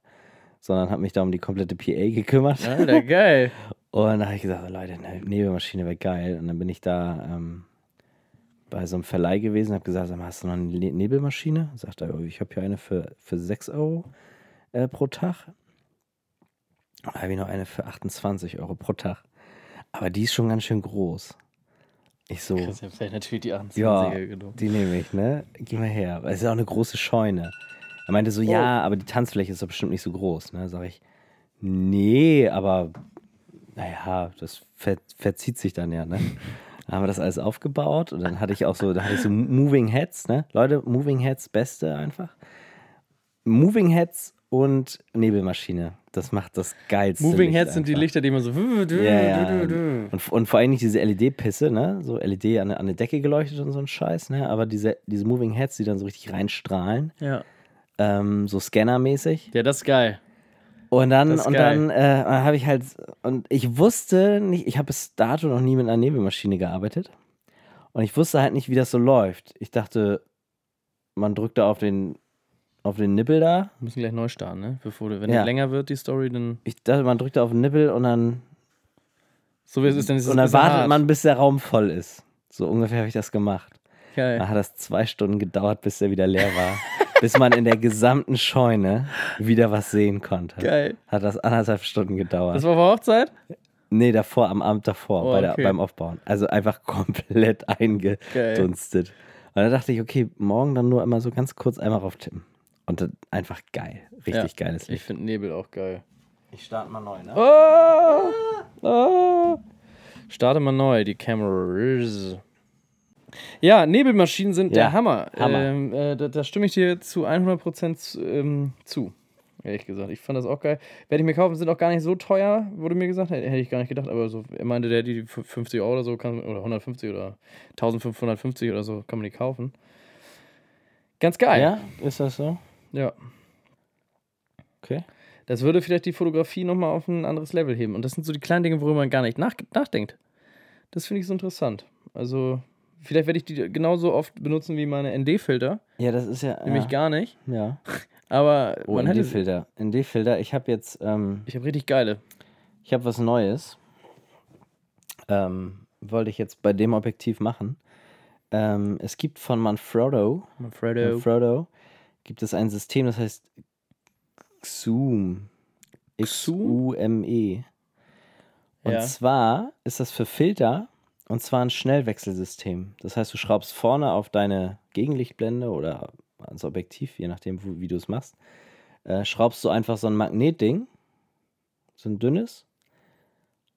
sondern habe mich da um die komplette PA gekümmert.
Alter, geil.
Und da habe ich gesagt, oh, Leute, eine Nebelmaschine wäre geil. Und dann bin ich da ähm, bei so einem Verleih gewesen, habe gesagt, sag mal, hast du noch eine Ne- Nebelmaschine? Sagt er, oh, ich habe hier eine für, für 6 Euro äh, pro Tag. Da habe ich noch eine für 28 Euro pro Tag. Aber die ist schon ganz schön groß. Ich so,
Das ist vielleicht natürlich die 28er
ja,
genommen.
die nehme ich, ne? Geh mal her. Es ist ja auch eine große Scheune. Er meinte so, ja, aber die Tanzfläche ist doch bestimmt nicht so groß, ne? Sag ich, nee, aber naja, das ver verzieht sich dann ja, ne? Dann haben wir das alles aufgebaut und dann hatte ich auch so, da hatte ich so Moving Heads, ne? Leute, Moving Heads, beste einfach. Moving Heads und Nebelmaschine. Das macht das geilste.
Moving
Licht
Heads sind die
einfach.
Lichter, die man so.
Ja, ja. Und, und vor allem nicht diese LED-Pisse, ne? So LED an, an der Decke geleuchtet und so ein Scheiß, ne? Aber diese, diese Moving Heads, die dann so richtig reinstrahlen,
Ja.
ähm, so Scanner-mäßig.
ja, das ist geil.
Und dann, und
geil.
dann äh, habe ich halt, und ich wusste nicht, ich habe bis dato noch nie mit einer Nebelmaschine gearbeitet. Und ich wusste halt nicht, wie das so läuft. Ich dachte, man drückt da auf den, auf den Nippel da.
Wir müssen gleich neu starten, ne? Bevor du, wenn
Ja.
die länger wird, die Story, dann.
Ich dachte, man drückt da auf den Nippel und dann,
So wie es ist, dann ist es
und dann wartet
hart.
man, bis der Raum voll ist. So ungefähr habe ich das gemacht.
Geil.
Da hat das zwei Stunden gedauert, bis der wieder leer war. bis man in der gesamten Scheune wieder was sehen konnte.
Geil.
Hat das anderthalb Stunden gedauert.
Das war vor Hochzeit?
nee, davor, am Abend davor,
Oh,
bei der,
okay.
beim Aufbauen. Also einfach komplett eingedunstet. Und dann dachte ich, okay, morgen dann nur immer so ganz kurz einmal rauf tippen. Und dann einfach geil. Richtig
Ja.
geiles
Ich
Licht.
finde Nebel auch geil.
Ich starte mal neu, ne?
Oh! Oh! Starte mal neu, die Cameras. Ja, Nebelmaschinen sind
Ja,
der Hammer.
Hammer.
Ähm, äh, da, da stimme ich dir zu 100% zu, ähm, zu. Ehrlich gesagt. Ich fand das auch geil. Werde ich mir kaufen, sind auch gar nicht so teuer, wurde mir gesagt. Hätte ich gar nicht gedacht, aber so, er meinte, der die für 50 Euro oder so kann, oder 150 oder 1550 oder so kann man die kaufen. Ganz geil.
Ja, ist das so?
ja.
Okay.
Das würde vielleicht die Fotografie nochmal auf ein anderes Level heben. Und das sind so die kleinen Dinge, worüber man gar nicht nach nachdenkt. Das finde ich so interessant. Also, vielleicht werde ich die genauso oft benutzen wie meine ND-Filter.
Ja, das ist ja.
Nämlich
ja.
gar nicht.
Ja.
Aber
Oh,
man hätte.
ND-Filter. ND-Filter. Ich habe jetzt, ähm,
Ich habe richtig geile.
ich habe was Neues. Ähm, wollte ich jetzt bei dem Objektiv machen. Ähm, es gibt von Manfrotto,
Manfredo.
Manfrotto, gibt es ein System, das heißt Xoom. X-U-M-E. Und
Ja.
zwar ist das für Filter und zwar ein Schnellwechselsystem. Das heißt, du schraubst vorne auf deine Gegenlichtblende oder ans Objektiv, je nachdem, wo, wie du es machst, äh, schraubst du einfach so ein Magnetding, so ein dünnes,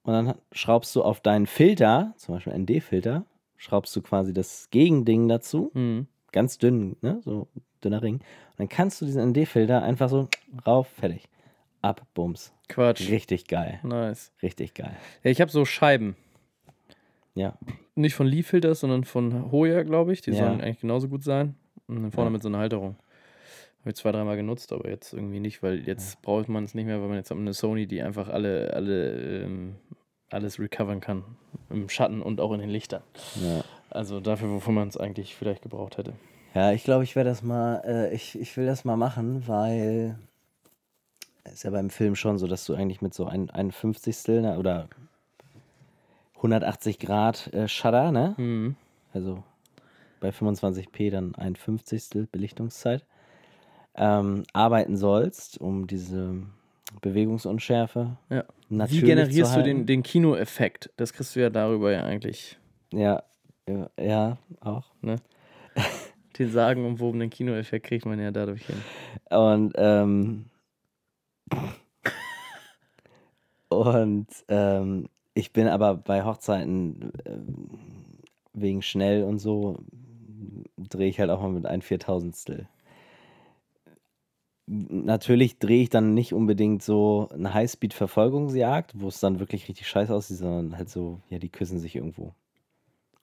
und dann schraubst du auf deinen Filter, zum Beispiel einen D-Filter, schraubst du quasi das Gegending dazu,
Hm.
ganz dünn, ne? so dünner Ring. Und dann kannst du diesen ND-Filter einfach so rauf, fertig. Ab, Bums.
Quatsch.
Richtig geil.
Nice.
Richtig geil.
Ja, ich habe so Scheiben.
Ja.
Nicht von Lee Filters, sondern von Hoya, glaube ich. Die
Ja.
sollen eigentlich genauso gut sein. Und dann vorne
Ja.
mit so einer Halterung. Habe ich zwei, dreimal genutzt, aber jetzt irgendwie nicht, weil jetzt braucht man es nicht mehr, weil man jetzt hat eine Sony, die einfach alle, alle, ähm, alles recovern kann. Im Schatten und auch in den Lichtern.
Ja.
Also dafür, wovon man es eigentlich vielleicht gebraucht hätte.
Ja, ich glaube, ich werde das mal, äh, ich, ich will das mal machen, weil es ist ja beim Film schon so, dass du eigentlich mit so ein, ein Fünfzigstel ne, oder 180 Grad äh, Shutter, ne?
Mhm.
Also bei 25p dann ein Fünfzigstel Belichtungszeit, ähm, arbeiten sollst, um diese Bewegungsunschärfe
Ja.
natürlich
Wie generierst du den, den Kinoeffekt? Das kriegst du ja darüber ja eigentlich.
Ja, ja, ja, auch.
Den sagenumwobenen Kinoeffekt kriegt man ja dadurch hin.
Und, ähm, und ähm, ich bin aber bei Hochzeiten ähm, wegen schnell und so, drehe ich halt auch mal mit ein Viertausendstel. Natürlich drehe ich dann nicht unbedingt so eine Highspeed-Verfolgungsjagd, wo es dann wirklich richtig scheiße aussieht, sondern halt so, ja, die küssen sich irgendwo.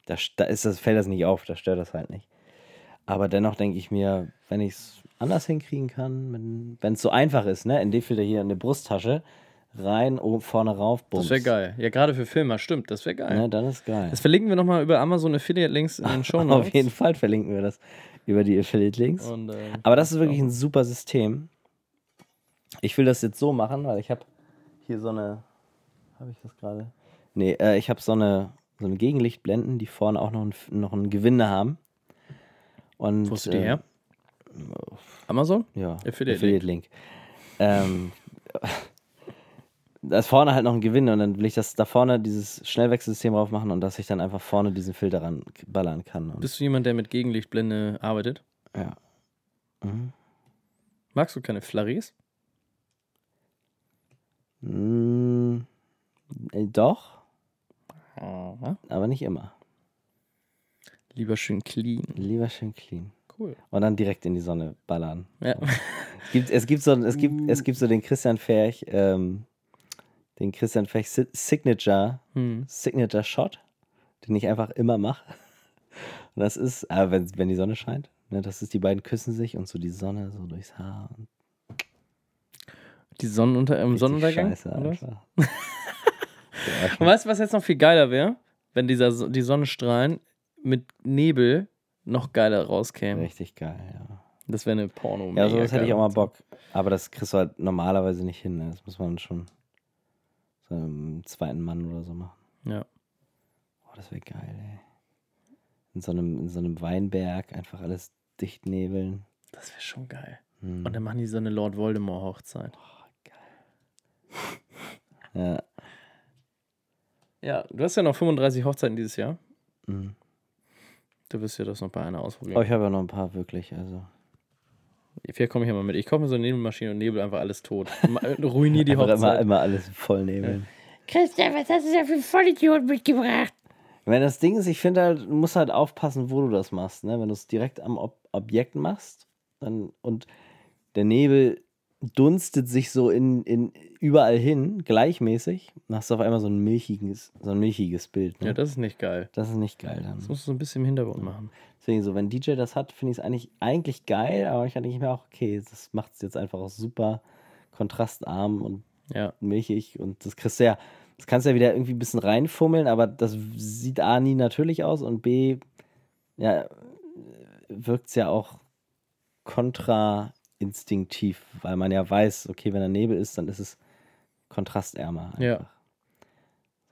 Da, da ist das, fällt das nicht auf, da stört das halt nicht. Aber dennoch denke ich mir, wenn ich es anders hinkriegen kann, wenn es so einfach ist, ne? In dem Filter hier in die Brusttasche, rein, oben, vorne rauf, bums.
Das wäre geil. Ja, gerade für Filmer, stimmt, das wäre geil.
Ne, dann ist geil.
Das verlinken wir nochmal über Amazon Affiliate-Links in den Show
Auf
Notes.
jeden Fall verlinken wir das über die Affiliate-Links.
Und, äh,
Aber das ist wirklich ein super System. Ich will das jetzt so machen, weil ich habe hier so eine. Habe ich das gerade? Nee, äh, ich habe so eine, so eine Gegenlichtblenden, die vorne auch noch ein, noch ein Gewinde haben. Und,
Wo hast du die
äh,
her? Amazon?
Ja,
Affiliate
Affiliate-Link. Ähm, da ist vorne halt noch ein Gewinde und dann will ich das da vorne dieses Schnellwechselsystem drauf machen und dass ich dann einfach vorne diesen Filter ran ballern kann.
Bist du jemand, der mit Gegenlichtblende arbeitet?
ja. Mhm.
Magst du keine Flaris?
Mm, äh, doch,
Aha.
aber nicht immer.
Lieber schön clean.
Lieber schön clean.
Cool.
Und dann direkt in die Sonne ballern.
Ja.
Es gibt, es gibt, so, es gibt, es gibt so den Christian Ferch, ähm, den Christian Ferch Si- Signature,
Hm.
Signature Shot, den ich einfach immer mache. Und das ist, äh, wenn, wenn die Sonne scheint, ne, das ist, die beiden küssen sich und so die Sonne so durchs Haar. Und
Die Sonnenunter im Sonnenuntergang?
Scheiße einfach.
Und weißt du, was jetzt noch viel geiler wäre? Wenn dieser, die Sonnenstrahlen mit Nebel noch geiler rauskämen.
Richtig geil, ja.
Das wäre eine porno
Ja, sowas hätte ich auch mal Bock. Aber das kriegst du halt normalerweise nicht hin. Ne? Das muss man schon einem zweiten Mann oder so machen.
Ja.
Oh, das wäre geil, ey. In so, einem, in so einem Weinberg einfach alles dicht nebeln.
Das wäre schon geil.
Hm.
Und dann machen die so eine Lord Voldemort-Hochzeit.
Ja.
Ja, du hast ja noch 35 Hochzeiten dieses Jahr.
Mhm.
Du wirst ja das noch bei einer ausprobieren.
Aber ich habe ja noch ein paar wirklich. Also.
Vielleicht komme ich ja mal mit. Ich kaufe mir so eine Nebelmaschine und nebel einfach alles tot. Ma- Ruinier die
Einfach immer,
Hochzeit.
immer alles voll nebeln.
Christian, was hast du da für einen Vollidiot mitgebracht?
Wenn das Ding ist, ich finde halt, du musst halt aufpassen, wo du das machst. Ne? Wenn du es direkt am Ob Objekt machst dann, und der Nebel dunstet sich so in, in überall hin, gleichmäßig, dann hast du auf einmal so ein milchiges, so ein milchiges Bild. Ne?
Ja, das ist nicht geil.
das ist nicht geil dann.
Das musst du so ein bisschen im Hintergrund machen.
Deswegen so, wenn DJ das hat, finde ich es eigentlich, eigentlich geil, aber ich denke mir auch, okay, das macht es jetzt einfach auch super kontrastarm und
Ja.
milchig und das kriegst du ja, das kannst du ja wieder irgendwie ein bisschen reinfummeln, aber das sieht A nie natürlich aus und B, ja, wirkt es ja auch kontrainstinktiv, weil man ja weiß, okay, wenn da Nebel ist, dann ist es kontrastärmer einfach.
Ja.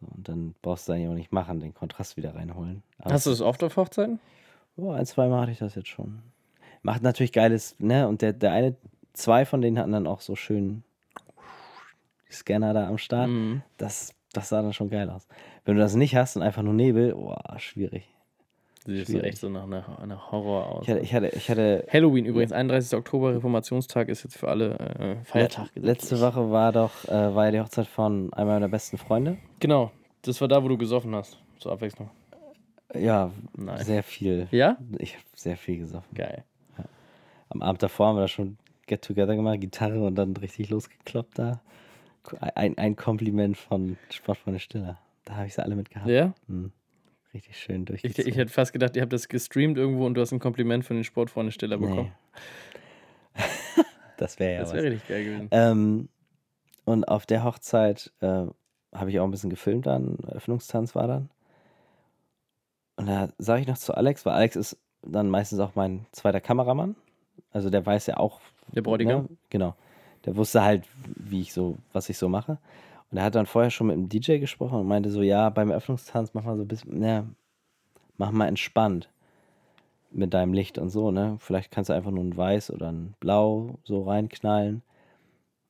So, und dann brauchst du eigentlich auch nicht machen, den Kontrast wieder reinholen. Aber
Hast du das oft auf Hochzeiten?
Oh, ein, zwei Mal hatte ich das jetzt schon. Macht natürlich geiles, ne? Und der, der eine, zwei von denen hatten dann auch so schön die Scanner da am Start.
Mhm.
Das, das sah dann schon geil aus. Wenn du das nicht hast und einfach nur Nebel, boah, schwierig.
Sieht so echt so nach einer, einer Horror aus.
Ich hatte, ich hatte, ich hatte
Halloween übrigens, 31. Oktober, Reformationstag ist jetzt für alle äh, Feiertag.
le- letzte Woche war doch, äh, war ja die Hochzeit von einem meiner besten Freunde.
Genau, das war da, wo du gesoffen hast. Zur Abwechslung.
Ja,
Nein.
sehr viel.
Ja?
Ich habe sehr viel gesoffen.
Geil.
Am Abend davor haben wir da schon Get-Together gemacht, Gitarre und dann richtig losgekloppt da. Ein, ein Kompliment von Sportfreunde Stiller. Da habe ich sie alle mit gehabt.
Ja?
Hm. Richtig schön
Ich,
durchgezogen.
ich hätte fast gedacht, ihr habt das gestreamt irgendwo und du hast ein Kompliment von den Sportfreunde Stiller bekommen.
Nee. das wäre ja
Das wäre richtig geil gewesen.
Ähm, und auf der Hochzeit äh, habe ich auch ein bisschen gefilmt dann. Öffnungstanz war dann. Und da sage ich noch zu Alex, weil Alex ist dann meistens auch mein zweiter Kameramann. Also der weiß ja auch.
Der Bräutigam?
Ne? Genau. Der wusste halt, wie ich so, was ich so mache. Und er hat dann vorher schon mit dem DJ gesprochen und meinte so, ja, beim Eröffnungstanz mach mal so ein bisschen, ne, mach mal entspannt mit deinem Licht und so, ne? Vielleicht kannst du einfach nur ein Weiß oder ein Blau so reinknallen.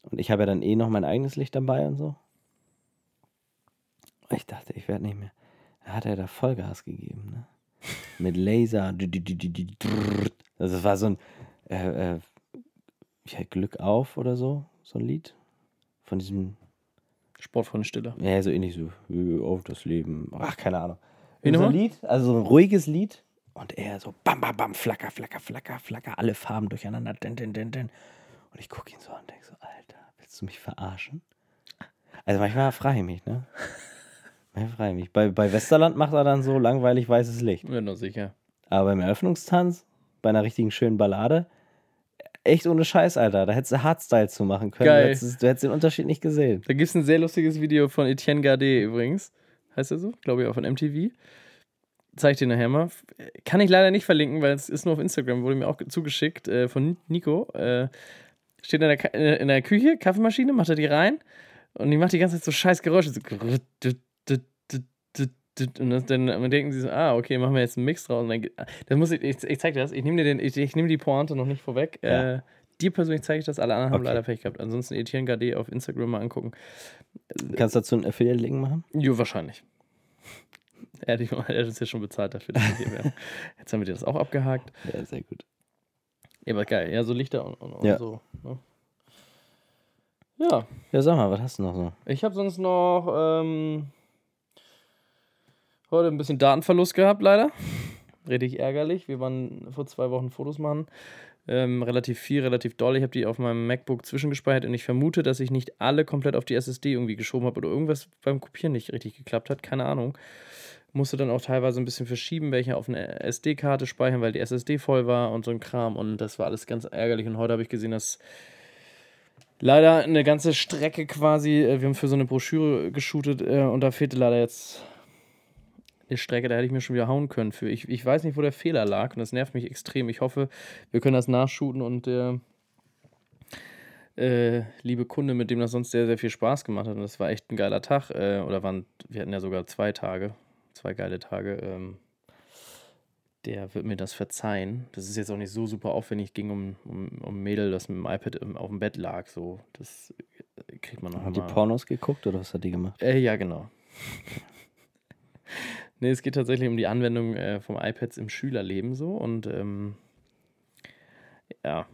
Und ich habe ja dann eh noch mein eigenes Licht dabei und so. Ich dachte, ich werde nicht mehr. Da hat er da Vollgas gegeben, ne? Mit Laser. Also es war so ein äh, äh, ja, Glück auf oder so, so ein Lied. Von diesem,
Sportfreunde Stiller.
ja, so ähnlich so, auf das Leben. Ach, keine Ahnung.
Wie
so ein? Lied, also so ein ruhiges Lied. Und er so bam, bam, bam, flacker, flacker, flacker, flacker, alle Farben durcheinander. Din, din, din, din. Und ich gucke ihn so an und denke so, Alter, willst du mich verarschen? Also manchmal frage ich mich, ne? Manchmal frage ich mich. Bei, bei Westerland macht er dann so langweilig weißes Licht.
Bin doch sicher.
Aber beim Eröffnungstanz, bei einer richtigen schönen Ballade. Echt ohne Scheiß, Alter. Da hättest du Hardstyle zu machen können.
Geil.
Du hättest, du hättest den Unterschied nicht gesehen.
Da gibt es ein sehr lustiges Video von Etienne Gardet übrigens. Heißt er so? Glaube ich auch von MTV. Zeig ich dir nachher mal. Kann ich leider nicht verlinken, weil es ist nur auf Instagram, wurde mir auch zugeschickt äh, von Nico. Äh, steht in der, in der Küche, Kaffeemaschine, macht er die rein und die macht die ganze Zeit so scheiß Geräusche. So und das, dann, denken sie so, ah, okay, machen wir jetzt einen Mix draus. Und dann, dann muss ich, ich, ich zeig dir das, ich nehme dir den, ich, ich nehme die Pointe noch nicht vorweg.
Ja.
Äh, dir persönlich zeige ich das, alle anderen haben
Okay.
leider Pech gehabt. Ansonsten Etienne Gardet auf Instagram mal angucken.
Kannst du dazu einen Affiliate-Link machen?
Jo, wahrscheinlich. Er hat, er hat uns ja schon bezahlt dafür, dass wir hier wären. Jetzt haben wir dir das auch abgehakt.
Ja, sehr gut.
Ja, aber geil. Ja, so Lichter und, und, und
Ja.
so. Ne? Ja,
Ja, sag mal, was hast du noch so?
ich habe sonst noch ähm, heute ein bisschen Datenverlust gehabt, leider. Richtig ärgerlich. Wir waren vor zwei Wochen Fotos machen. Ähm, relativ viel, relativ doll. Ich habe die auf meinem MacBook zwischengespeichert und ich vermute, dass ich nicht alle komplett auf die SSD irgendwie geschoben habe oder irgendwas beim Kopieren nicht richtig geklappt hat. Keine Ahnung. Musste dann auch teilweise ein bisschen verschieben, welche auf eine SD-Karte speichern, weil die SSD voll war und so ein Kram. Und das war alles ganz ärgerlich. Und heute habe ich gesehen, dass leider eine ganze Strecke quasi, äh, wir haben für so eine Broschüre geshootet äh, und da fehlte leider jetzt eine Strecke, da hätte ich mir schon wieder hauen können für. Ich, ich weiß nicht, wo der Fehler lag und das nervt mich extrem. Ich hoffe, wir können das nachshooten und der äh, liebe Kunde, mit dem das sonst sehr, sehr viel Spaß gemacht hat und das war echt ein geiler Tag, äh, oder waren, wir hatten ja sogar zwei Tage, zwei geile Tage, ähm, der wird mir das verzeihen. Das ist jetzt auch nicht so super aufwendig, ging um, um, um ein Mädel, das mit dem iPad im, auf dem Bett lag, so, das äh, kriegt man noch
Haben die Pornos geguckt oder was hat die gemacht?
äh, ja, genau. Nee, es geht tatsächlich um die Anwendung äh, vom iPads im Schülerleben so und ähm, ja.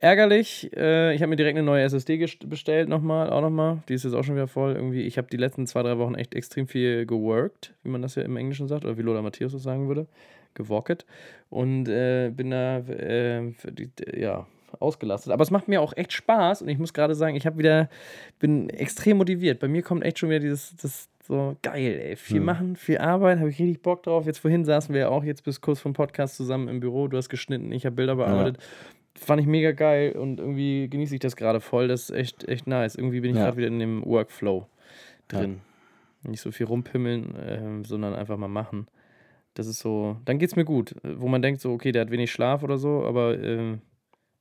Ärgerlich, äh, ich habe mir direkt eine neue SSD bestellt, nochmal, auch nochmal. Die ist jetzt auch schon wieder voll. Irgendwie, ich habe die letzten zwei, drei Wochen echt extrem viel geworkt, wie man das ja im Englischen sagt, oder wie Lola Matthäus das sagen würde. Gewocket. Und äh, bin da, äh, die, ja, ausgelastet. Aber es macht mir auch echt Spaß und ich muss gerade sagen, ich habe wieder, bin extrem motiviert. Bei mir kommt echt schon wieder dieses, das so geil, ey. Viel
Hm.
machen, viel Arbeit, habe ich richtig Bock drauf. Jetzt vorhin saßen wir ja auch jetzt bis kurz vom Podcast zusammen im Büro. Du hast geschnitten, ich habe Bilder bearbeitet. Fand ich mega geil und irgendwie genieße ich das gerade voll. Das ist echt, echt nice. Irgendwie bin ich
Ja.
gerade wieder in dem Workflow
Ja.
drin. Nicht so viel rumpimmeln, ähm, sondern einfach mal machen. Das ist so, dann geht's mir gut. Wo man denkt so, okay, der hat wenig Schlaf oder so, aber ähm,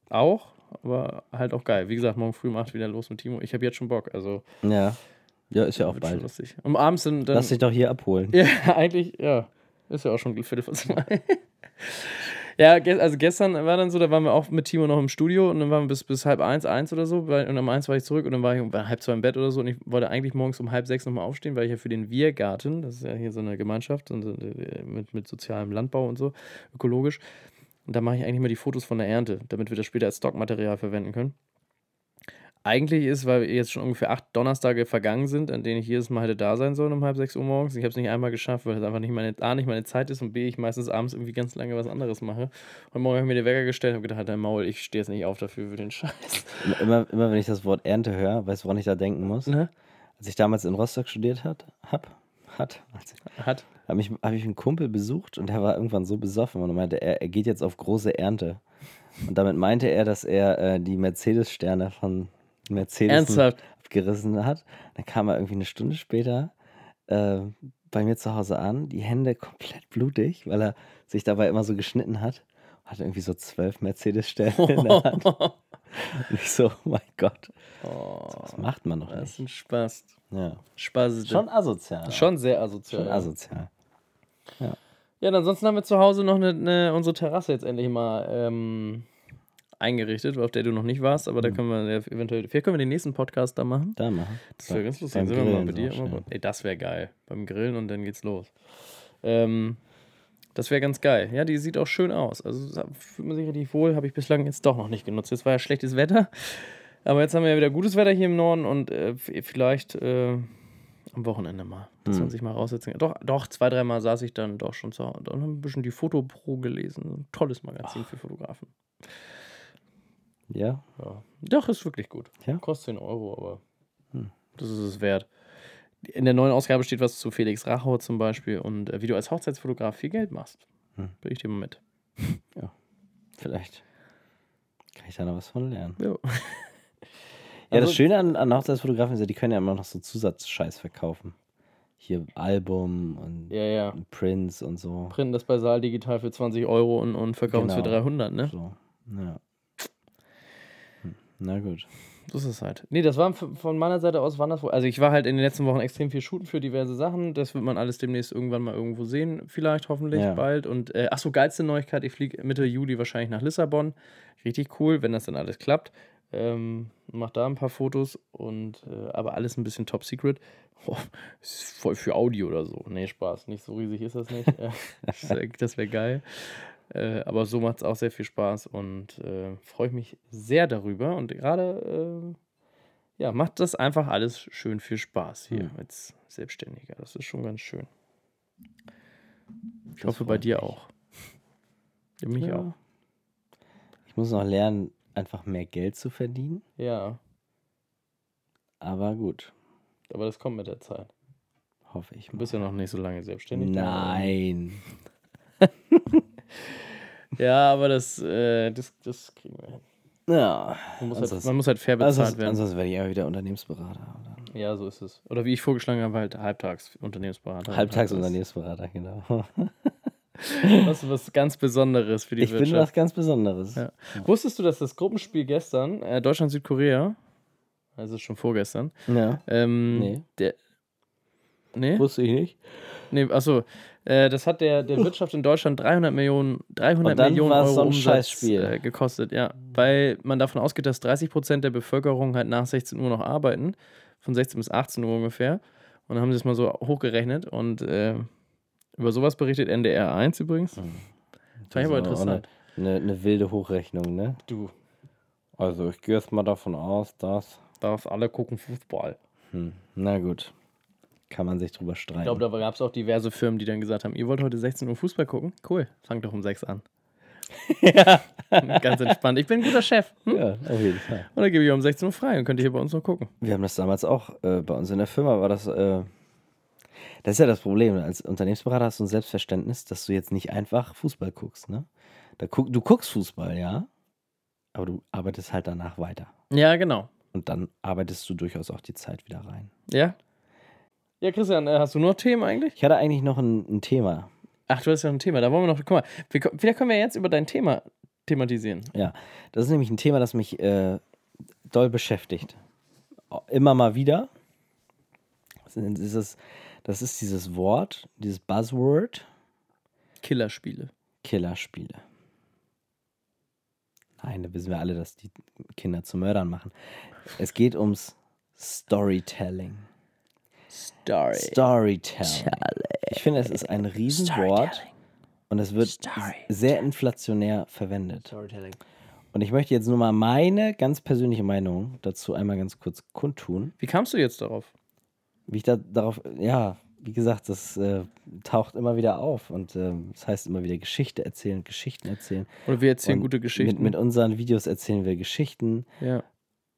auch, aber halt auch geil. Wie gesagt, morgen früh um 8 wieder los mit Timo. Ich habe jetzt schon Bock, also
Ja. Ja, ist ja auch bald.
lustig. Und abends dann, dann
Lass dich doch hier abholen.
ja, eigentlich, ja. Ist ja auch schon Viertel vor zwei. ja, also gestern war dann so, da waren wir auch mit Timo noch im Studio und dann waren wir bis, bis halb eins, eins oder so. Und um eins war ich zurück und dann war ich um halb zwei im Bett oder so. Und ich wollte eigentlich morgens um halb sechs nochmal aufstehen, weil ich ja für den Wir-Garten, das ist ja hier so eine Gemeinschaft und so, äh, mit, mit sozialem Landbau und so, ökologisch. Und da mache ich eigentlich mal die Fotos von der Ernte, damit wir das später als Stockmaterial verwenden können. Eigentlich ist, weil jetzt schon ungefähr acht Donnerstage vergangen sind, an denen ich jedes Mal hätte da sein sollen um halb sechs Uhr morgens. Ich habe es nicht einmal geschafft, weil es einfach nicht meine, A, nicht meine Zeit ist und B, ich meistens abends irgendwie ganz lange was anderes mache. Und morgen habe ich mir den Wecker gestellt und habe gedacht, dein Maul, ich stehe jetzt nicht auf dafür für den Scheiß.
Immer- Immer, wenn ich das Wort Ernte höre, weißt du, woran ich da denken muss?
Ne?
Als ich damals in Rostock studiert hat, hab, hat,
Hat.
habe ich, hab ich einen Kumpel besucht und der war irgendwann so besoffen und meinte, er, er geht jetzt auf große Ernte. Und damit meinte er, dass er äh, die Mercedes-Sterne von Mercedes
Ernsthaft?
abgerissen hat. Dann kam er irgendwie eine Stunde später äh, bei mir zu Hause an, die Hände komplett blutig, weil er sich dabei immer so geschnitten hat. Hatte irgendwie so zwölf Mercedes-Sterne in der Hand. Und ich so, oh mein Gott,
Oh,
das macht man doch
das ist
nicht.
ein Spaß.
Ja.
Spaß ist
Schon asozial.
schon sehr asozial.
Schon
ja.
asozial.
Ja, und ansonsten haben wir zu Hause noch eine, eine, unsere Terrasse jetzt endlich mal ähm, eingerichtet, auf der du noch nicht warst, aber da können wir eventuell, vielleicht können wir den nächsten Podcast da machen.
Da machen.
Das wäre ganz lustig. Sind wir mal bei dir. immer Ey, das wäre geil. Beim Grillen und dann geht's los. Ähm, das wäre ganz geil. Ja, die sieht auch schön aus. Also fühlt man sich richtig wohl. Habe ich bislang jetzt doch noch nicht genutzt. Jetzt war ja schlechtes Wetter. Aber jetzt haben wir ja wieder gutes Wetter hier im Norden und äh, vielleicht äh, am Wochenende mal. Dass
Hm.
man sich mal raussetzen kann. Doch, doch, zwei, dreimal saß ich dann doch schon zu Hause. Haben wir ein bisschen die Fotopro gelesen. Ein tolles Magazin für Fotografen.
Ja,
Ja. Doch, ist wirklich gut.
Ja?
Kostet 10 Euro, aber
Hm.
das ist es wert. In der neuen Ausgabe steht was zu Felix Rachau zum Beispiel und äh, wie du als Hochzeitsfotograf viel Geld machst.
Hm.
Bring ich dir mal mit.
Vielleicht kann ich da noch was von lernen.
Ja.
Ja,
Also-
das Schöne an, an Hochzeitsfotografen ist ja, die können ja immer noch so Zusatzscheiß verkaufen. Hier Album und
Ja, ja.
Prints und so.
Printen das bei Saal digital für 20 Euro und, und verkaufen es für
Genau.
300, ne?
so. Ja. Na gut.
So ist es halt. Nee, das war von meiner Seite aus, waren das wohl. Also ich war halt in den letzten Wochen extrem viel shooten für diverse Sachen. Das wird man alles demnächst irgendwann mal irgendwo sehen. Vielleicht, hoffentlich
Ja.
bald. Und äh, ach so, geilste Neuigkeit, ich fliege Mitte Juli wahrscheinlich nach Lissabon. Richtig cool, wenn das dann alles klappt. Ähm, mach da ein paar Fotos und äh, aber alles ein bisschen top secret. Oh, ist voll für Audio oder so. Nee, Spaß. Nicht so riesig ist das nicht. Äh, das wär- das wäre geil. Äh, aber so macht es auch sehr viel Spaß und äh, freue ich mich sehr darüber. Und gerade äh, ja, macht das einfach alles schön viel Spaß hier
Hm.
als Selbstständiger. Das ist schon ganz schön. Ich
Das
hoffe bei dir
mich.
auch. Ja, mich
Ja.
auch.
Ich muss noch lernen, einfach mehr Geld zu verdienen.
Ja,
Aber gut,
aber das kommt mit der Zeit.
hoffe ich.
Du
Mal.
bist ja noch nicht so lange selbstständig.
Nein.
Ja, aber das, äh, das, das kriegen wir hin.
Ja.
Man muss, halt, man muss halt fair bezahlt
Ansonsten,
werden.
ansonsten werde ich immer wieder Unternehmensberater. Oder
Ja, so ist es. Oder wie ich vorgeschlagen habe, halt halbtags Unternehmensberater.
Halbtagsunternehmensberater, genau.
Das ist was ganz Besonderes für die
Ich bin
Wirtschaft.
was ganz Besonderes.
Ja. Wusstest du, dass das Gruppenspiel gestern, äh, Deutschland-Südkorea, also schon vorgestern,
Ja.
ähm,
Nee.
der. Nee?
Wusste ich nicht.
Nee, achso. Äh, das hat der, der Wirtschaft in Deutschland 300 Millionen, 300
Und dann
Millionen Euro
so
Umsatz äh, gekostet, ja. Weil man davon ausgeht, dass 30 Prozent der Bevölkerung halt nach 16 Uhr noch arbeiten. Von 16 bis 18 Uhr ungefähr. Und dann haben sie es mal so hochgerechnet und äh, über sowas berichtet NDR 1 übrigens.
Das
Fand ich aber interessant.
eine, eine wilde Hochrechnung, ne?
Du,
Also ich gehe jetzt mal davon aus, dass.
darfst alle gucken Fußball.
Hm, na gut. Kann man sich drüber streiten.
Ich glaube, da gab es auch diverse Firmen, die dann gesagt haben, ihr wollt heute 16 Uhr Fußball gucken? Cool, fangt doch um 6 an. ja. Ganz entspannt. Ich bin ein guter Chef. Hm?
ja, auf jeden Fall.
Und dann gebe ich um 16 Uhr frei und könnt ihr hier bei uns noch gucken.
Wir haben das damals auch äh, bei uns in der Firma, war das. Äh, das ist ja das Problem. Als Unternehmensberater hast du ein Selbstverständnis, dass du jetzt nicht einfach Fußball guckst, ne? Da guck, du guckst Fußball, ja, aber du arbeitest halt danach weiter.
Ja, genau.
Und dann arbeitest du durchaus auch die Zeit wieder rein.
Ja? Ja, Christian, äh, hast du noch Themen eigentlich?
Ich hatte eigentlich noch ein, ein Thema.
Ach, du hast ja noch ein Thema. Da wollen wir noch. Guck mal, wir, vielleicht können wir jetzt über dein Thema thematisieren.
Ja, das ist nämlich ein Thema, das mich äh, doll beschäftigt. Immer mal wieder. Das ist, dieses, das ist dieses Wort, dieses Buzzword,
Killerspiele.
Killerspiele. Nein, da wissen wir alle, dass die Kinder zu Mördern machen. Es geht ums Storytelling.
Story.
Storytelling. Ich finde, es ist ein Riesenwort und es wird sehr inflationär verwendet.
Storytelling.
Und ich möchte jetzt nur mal meine ganz persönliche Meinung dazu einmal ganz kurz kundtun.
Wie kamst du jetzt darauf?
Wie ich da darauf, ja, wie gesagt, das äh, taucht immer wieder auf und ähm, das heißt immer wieder Geschichte erzählen, Geschichten erzählen.
Oder wir erzählen
Und
gute Geschichten.
Mit, mit unseren Videos erzählen wir Geschichten
ja.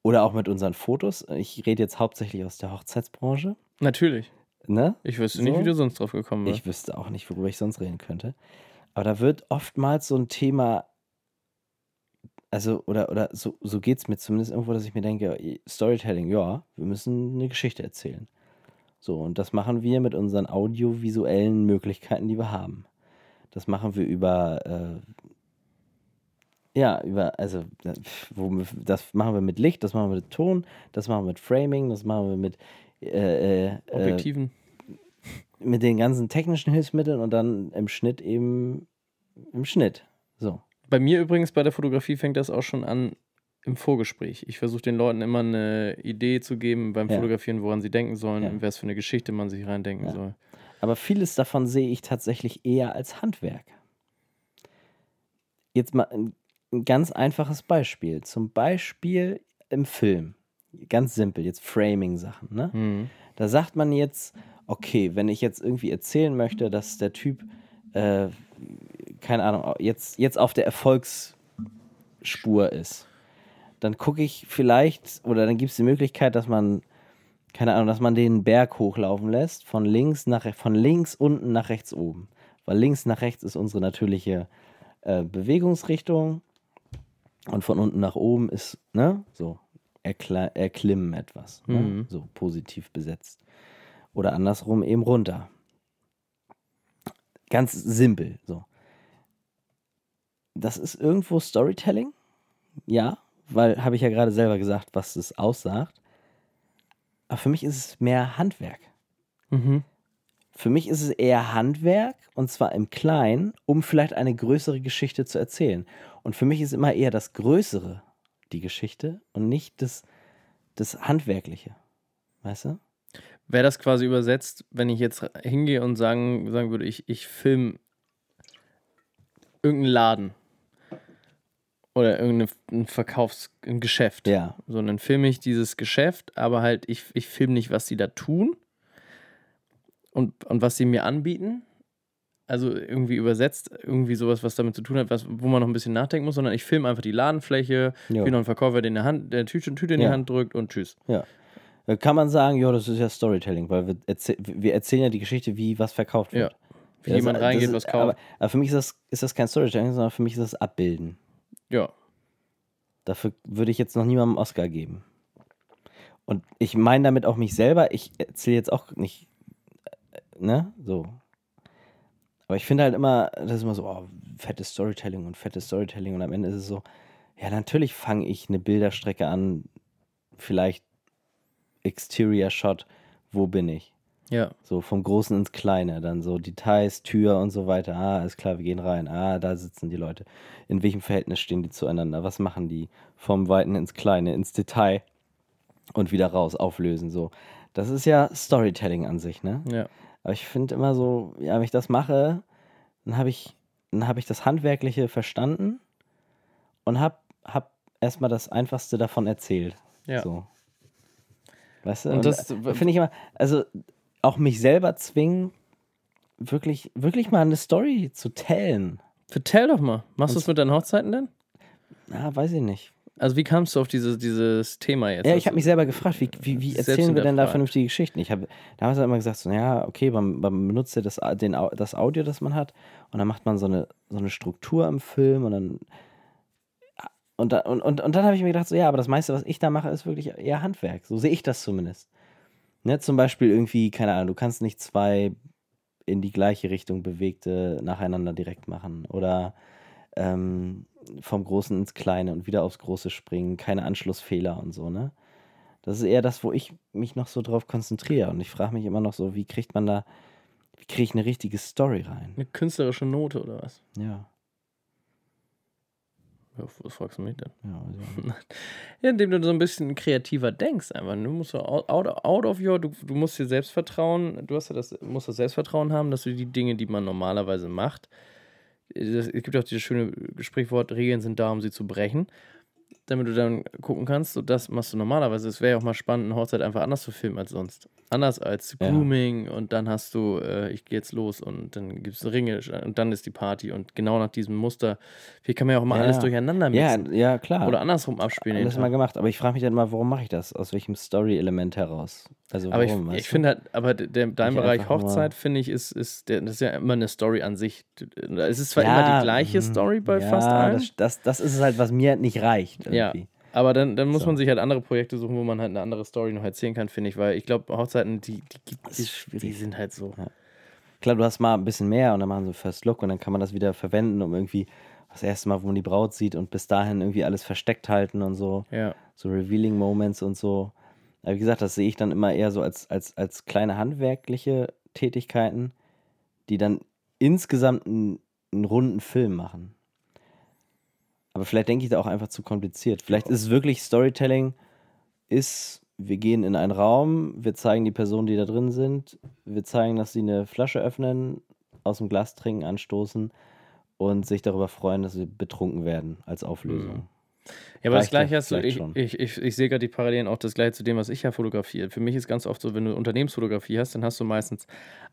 oder auch mit unseren Fotos. Ich rede jetzt hauptsächlich aus der Hochzeitsbranche.
Natürlich.
Ne?
Ich wüsste nicht,
So?
wie du sonst drauf gekommen bist.
Ich wüsste auch nicht, worüber ich sonst reden könnte. Aber da wird oftmals so ein Thema, also, oder, oder so, so geht es mir zumindest irgendwo, dass ich mir denke, Storytelling, ja, wir müssen eine Geschichte erzählen. So, und das machen wir mit unseren audiovisuellen Möglichkeiten, die wir haben. Das machen wir über, äh, ja, über, also, das machen wir mit Licht, das machen wir mit Ton, das machen wir mit Framing, das machen wir mit, äh, äh, äh,
Objektiven.
mit den ganzen technischen Hilfsmitteln und dann im Schnitt eben im Schnitt. So.
Bei mir übrigens bei der Fotografie fängt das auch schon an im Vorgespräch. Ich versuche den Leuten immer eine Idee zu geben beim
Ja.
Fotografieren, woran sie denken sollen,
Ja.
in was für eine Geschichte man sich reindenken
Ja.
soll.
Aber vieles davon sehe ich tatsächlich eher als Handwerk. Jetzt mal ein, ein ganz einfaches Beispiel. Zum Beispiel im Film. Ganz simpel, jetzt Framing-Sachen. Ne?
Mhm.
Da sagt man jetzt, okay, wenn ich jetzt irgendwie erzählen möchte, dass der Typ, äh, keine Ahnung, jetzt, jetzt auf der Erfolgsspur ist, dann gucke ich vielleicht, oder dann gibt es die Möglichkeit, dass man, keine Ahnung, dass man den Berg hochlaufen lässt, von links nach von links unten nach rechts oben. Weil links nach rechts ist unsere natürliche äh, Bewegungsrichtung Und von unten nach oben ist, ne, so, erklimmen etwas. Ne?
Mhm.
So positiv besetzt. Oder andersrum eben runter. Ganz simpel, so. Das ist irgendwo Storytelling, ja, weil habe ich ja gerade selber gesagt, was es aussagt. Aber für mich ist es mehr Handwerk.
Mhm.
Für mich ist es eher Handwerk und zwar im Kleinen, um vielleicht eine größere Geschichte zu erzählen. Und für mich ist immer eher das Größere die Geschichte und nicht das, das Handwerkliche. Weißt du?
Wäre das quasi übersetzt, wenn ich jetzt hingehe und sagen, sagen würde, ich, ich film irgendeinen Laden oder irgendein Verkaufs-, ein Geschäft.
Ja.
So, und dann filme ich dieses Geschäft, aber halt, ich, ich filme nicht, was sie da tun und, und was sie mir anbieten. Also irgendwie übersetzt, irgendwie sowas, was damit zu tun hat, was, wo man noch ein bisschen nachdenken muss, sondern ich filme einfach die Ladenfläche,
Ja.
wie noch ein Verkäufer, der, in der, Hand, der Tüte, Tüte in die
Ja.
Hand drückt und tschüss.
Ja. Da kann man sagen, ja, das ist ja Storytelling, weil wir, erzäh wir erzählen ja die Geschichte, wie was verkauft wird.
Ja. Wie
Das-
jemand
das
reingeht,
ist-
was kauft.
Aber, aber für mich ist das, ist das kein Storytelling, sondern für mich ist das Abbilden.
ja.
Dafür würde ich jetzt noch niemandem einen Oscar geben. Und ich meine damit auch mich selber. Ich erzähle jetzt auch nicht, äh, ne, so. Aber ich finde halt immer, das ist immer so, oh, fettes Storytelling und fettes Storytelling. Und am Ende ist es so, ja, natürlich fange ich eine Bilderstrecke an, vielleicht Exterior Shot, wo bin ich?
Ja.
So vom Großen ins Kleine, dann so Details, Tür und so weiter. Ah, ist klar, wir gehen rein. Ah, da sitzen die Leute. In welchem Verhältnis stehen die zueinander? Was machen die? Vom Weiten ins Kleine, ins Detail und wieder raus, auflösen. So. Das ist ja Storytelling an sich, ne?
Ja.
Aber ich finde immer so, ja, wenn ich das mache, dann habe ich, dann habe ich das Handwerkliche verstanden und habe hab erstmal das Einfachste davon erzählt.
Ja.
So. Weißt du?
Und das
finde ich immer, also auch mich selber zwingen, wirklich, wirklich mal eine Story zu tellen.
Vertell doch mal. Machst du es mit deinen Hochzeiten denn?
Na, weiß ich nicht.
Also wie kamst du auf dieses, dieses Thema jetzt?
Ja, ich habe mich selber gefragt, wie, wie, wie erzählen wir denn da vernünftige Geschichten? Ich habe damals halt immer gesagt, so, ja, okay, man, man benutzt ja das, den, das Audio, das man hat, und dann macht man so eine, so eine Struktur im Film und dann. Und, da, und, und, und dann habe ich mir gedacht, so, ja, aber das meiste, was ich da mache, ist wirklich eher Handwerk. So sehe ich das zumindest. Ne, zum Beispiel irgendwie, keine Ahnung, du kannst nicht zwei in die gleiche Richtung bewegte nacheinander direkt machen. Oder ähm, vom Großen ins Kleine und wieder aufs Große springen, keine Anschlussfehler und so, ne? Das ist eher das, wo ich mich noch so drauf konzentriere. Und ich frage mich immer noch so, wie kriegt man da, wie kriege ich eine richtige Story rein?
Eine künstlerische Note oder was?
Ja,
Ja, Was fragst du mich denn?
ja, also,
Ja, indem du so ein bisschen kreativer denkst einfach. Du musst so out, out of your, du, du musst dir Selbstvertrauen, du hast ja das, musst das Selbstvertrauen haben, dass du die Dinge, die man normalerweise macht, es gibt auch dieses schöne Sprichwort, Regeln sind da, um sie zu brechen. Damit du dann gucken kannst, so das machst du normalerweise. Es wäre ja auch mal spannend, eine Hochzeit einfach anders zu filmen als sonst. Anders als
Ja.
Grooming und dann hast du, äh, ich gehe jetzt los und dann gibt es Ringe und dann ist die Party und genau nach diesem Muster. Hier kann man ja auch mal
Ja,
alles
ja.
durcheinander
ja,
mixen.
ja, klar.
Oder andersrum abspielen. Tag.
mal gemacht. Aber ich frage mich dann mal, warum mache ich das? Aus welchem Story-Element heraus? Also
Aber ich,
warum,
ich
du?
finde halt, aber der, der, dein
Nicht
Bereich
einfach nur-
Hochzeit, finde ich, ist, ist der, das ist ja immer eine Story an sich. Es ist zwar
Ja,
immer die gleiche Story bei
ja,
fast allen,
Das, das, das ist es halt, was mir nicht reicht.
Ja.
Irgendwie.
aber dann, dann muss
So.
man sich halt andere Projekte suchen, wo man halt eine andere Story noch erzählen kann, finde ich, weil ich glaube, Hochzeiten, die, die, gibt-
Das
die, sind halt so.
Klar, du hast mal ein bisschen mehr und dann machen sie First Look und dann kann man das wieder verwenden, um irgendwie das erste Mal, wo man die Braut sieht und bis dahin irgendwie alles versteckt halten und so.
Ja.
So Revealing Moments und so. Aber wie gesagt, das sehe ich dann immer eher so als, als, als kleine handwerkliche Tätigkeiten, die dann insgesamt einen, einen runden Film machen. Aber vielleicht denke ich da auch einfach zu kompliziert. Vielleicht ist es wirklich Storytelling, ist, wir gehen in einen Raum, wir zeigen die Personen, die da drin sind, wir zeigen, dass sie eine Flasche öffnen, aus dem Glas trinken, anstoßen und sich darüber freuen, dass sie betrunken werden als Auflösung.
Ja, aber das
Reicht ja
Gleiche hast du, ich, ich, ich, ich sehe gerade die Parallelen auch das Gleiche zu dem, was ich ja fotografiere. Für mich ist ganz oft so, wenn du Unternehmensfotografie hast, dann hast du meistens,